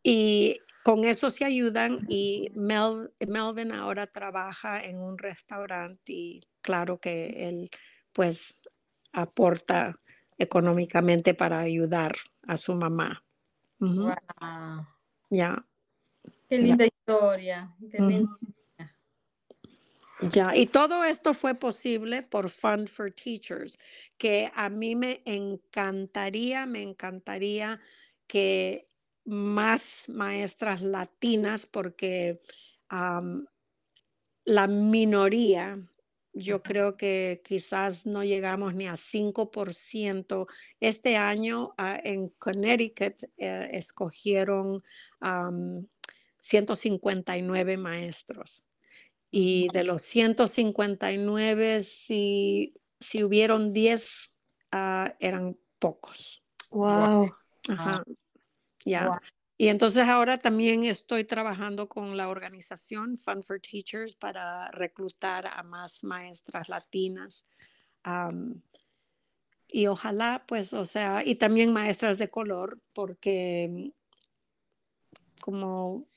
Y con eso se ayudan y Melvin ahora trabaja en un restaurante y claro que él pues aporta económicamente para ayudar a su mamá. Ya. Qué linda historia. Ya, y todo esto fue posible por Fund for Teachers, que a mí me encantaría, me encantaría que más maestras latinas porque la minoría, yo creo que quizás no llegamos ni a 5%. Este año ah, en Connecticut eh, escogieron 159 maestros. Y de los 159, si, si hubieron 10, ah, eran pocos. Wow. Ajá. Ya. Y entonces ahora también estoy trabajando con la organización Fund for Teachers para reclutar a más maestras latinas. y ojalá, pues, o sea, y también maestras de color, porque como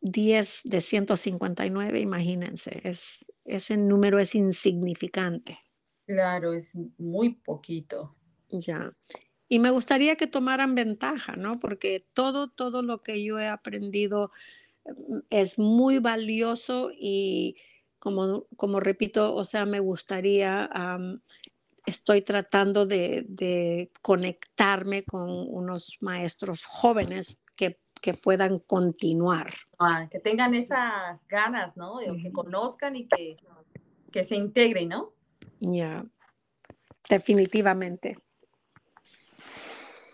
10 de 159, imagínense, es, ese número es insignificante. Claro, es muy poquito. Ya. Y me gustaría que tomaran ventaja, ¿no? Porque todo, todo lo que yo he aprendido mm, es muy valioso y como, como repito, o sea, me gustaría, estoy tratando de, de, conectarme con unos maestros jóvenes que, puedan continuar. Ah, que tengan esas ganas, ¿no? Que conozcan y que, que se integren, ¿no? Ya, definitivamente.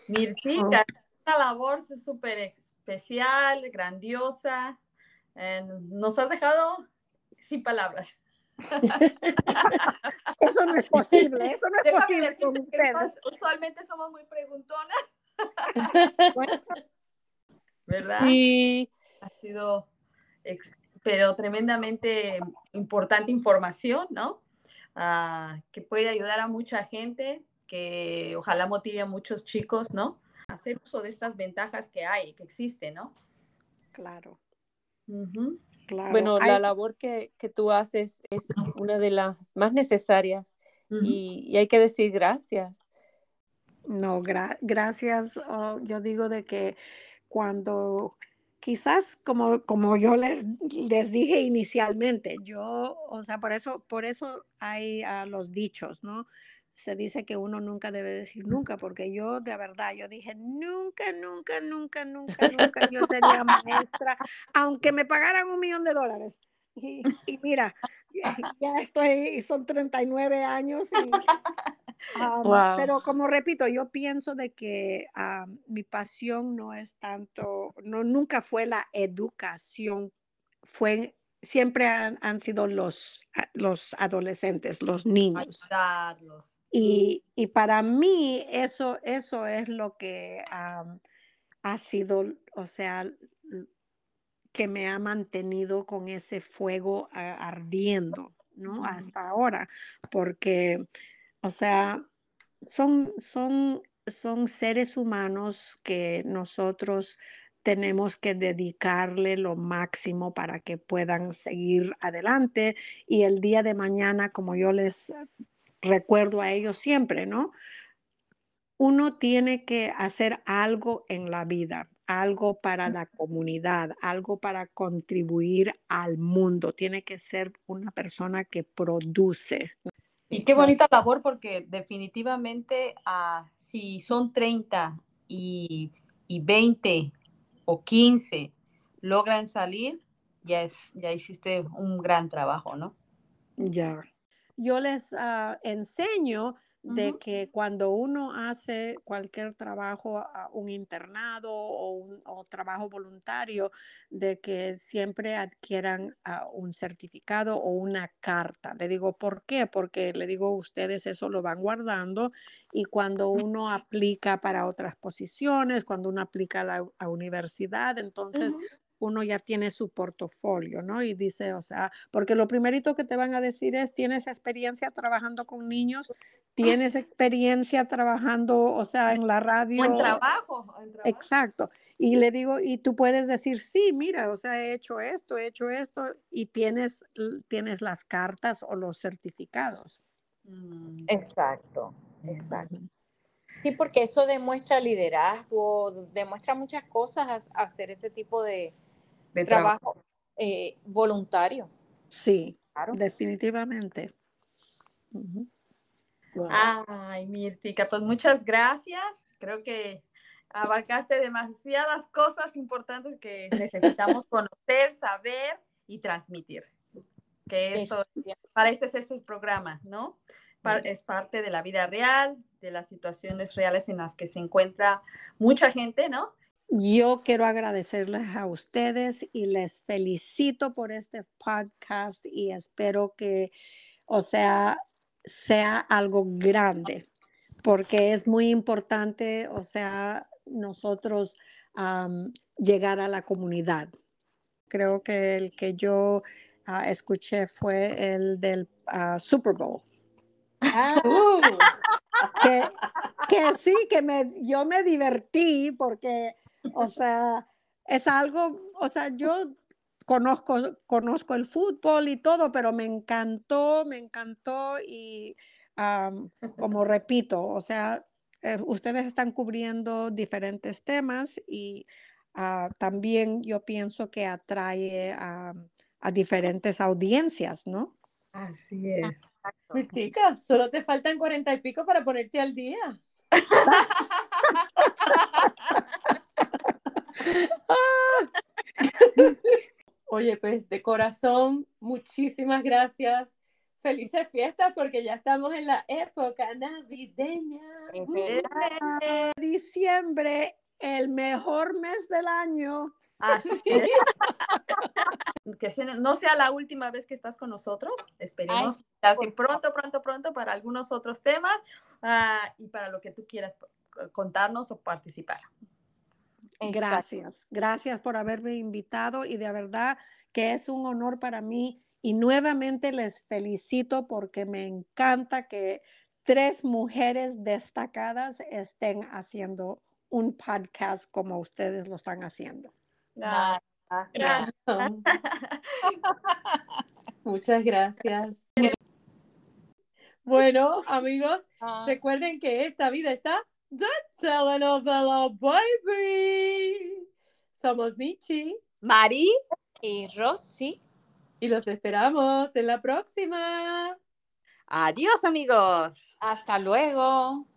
Mirtica, una labor súper especial, grandiosa. Eh, nos has dejado sin palabras. (laughs) eso no es posible, eso no es posible con ustedes. usualmente somos muy preguntonas. (laughs) ¿Verdad? Sí. Ha sido, pero tremendamente importante información, ¿no? Ah, que puede ayudar a mucha gente que ojalá motive a muchos chicos, ¿no? hacer uso de estas ventajas que hay, que existen, ¿no? Claro. Bueno, la labor que, tú haces es una de las más necesarias y, hay que decir gracias. No, gracias. Oh, yo digo de que cuando quizás como, como yo les, les, dije inicialmente, yo, o sea, por eso, por eso hay los dichos, ¿no? se dice que uno nunca debe decir nunca, porque yo de verdad, yo dije, nunca, nunca, nunca, nunca, nunca yo sería maestra, aunque me pagaran un millón de dólares. Y, mira, ya estoy, son 39 años. Pero como repito, yo pienso de que mi pasión no es tanto, no, nunca fue la educación, fue siempre han, han sido los, los adolescentes, los niños. Y, para mí eso, eso es lo que ha sido, o sea, que me ha mantenido con ese fuego ardiendo, ¿no? Hasta ahora, porque, o sea, son, son, son seres humanos que nosotros tenemos que dedicarle lo máximo para que puedan seguir adelante y el día de mañana, como yo les recuerdo a ellos siempre, ¿no? Uno tiene que hacer algo en la vida, algo para la comunidad, algo para contribuir al mundo. Tiene que ser una persona que produce. Y qué bonita labor porque definitivamente ah, si son 30 y, y 20 o 15 logran salir, ya, es, ya hiciste un gran trabajo, ¿no? Ya, yo les ah, enseño de que cuando uno hace cualquier trabajo, un internado o un trabajo voluntario, de que siempre adquieran ah, un certificado o una carta. Le digo, ¿por qué? Porque le digo, ustedes eso lo van guardando y cuando uno aplica para otras posiciones, cuando uno aplica a la universidad, entonces uno ya tiene su portafolio, ¿no? Y dice, o sea, porque lo primerito que te van a decir es, ¿tienes experiencia trabajando con niños? ¿Tienes (laughs) experiencia trabajando, o sea, en la radio? en trabajo. Exacto. Y le digo, y tú puedes decir, sí, mira, o sea, he hecho esto, he hecho esto, y tienes, tienes las cartas o los certificados. Mm. Exacto, exacto. Sí, porque eso demuestra liderazgo, demuestra muchas cosas hacer ese tipo de, de trabajo, eh, voluntario. Sí, definitivamente. Ay, Mirtica, pues muchas gracias. Creo que abarcaste demasiadas cosas importantes que (laughs) necesitamos conocer, saber y transmitir. Que esto, para este es este programa, ¿no? es parte de la vida real, de las situaciones reales en las que se encuentra mucha gente, ¿no? Yo quiero agradecerles a ustedes y les felicito por este podcast y espero que, o sea, sea algo grande, porque es muy importante, o sea, nosotros llegar a la comunidad. Creo que el que yo ah, escuché fue el del ah, Super Bowl. Ah. Uh. que, sí, que me, yo me divertí porque, o sea, es algo, o sea, yo conozco, conozco el fútbol y todo, pero me encantó, me encantó y como repito, o sea, eh, ustedes están cubriendo diferentes temas y ah, también yo pienso que atrae a, diferentes audiencias, ¿no? Así es. chicas, solo te faltan cuarenta y pico para ponerte al día. (laughs) Oye, pues de corazón, muchísimas gracias felices fiestas porque ya estamos en la época navideña. Diciembre, el mejor mes del año. Así que no sea la última vez que estás con nosotros. Esperemos que pronto, pronto, pronto para algunos otros temas ah, y para lo que tú quieras contarnos o participar. Gracias, gracias por haberme invitado y de verdad que es un honor para mí y nuevamente les felicito porque me encanta que tres mujeres destacadas estén haciendo un podcast como ustedes lo están haciendo. (laughs) Muchas gracias. Bueno, amigos, ah. recuerden que esta vida está The Telenovela Baby. Somos Michi, Mari y Rosy. Y los esperamos en la próxima. Adiós amigos. Hasta luego.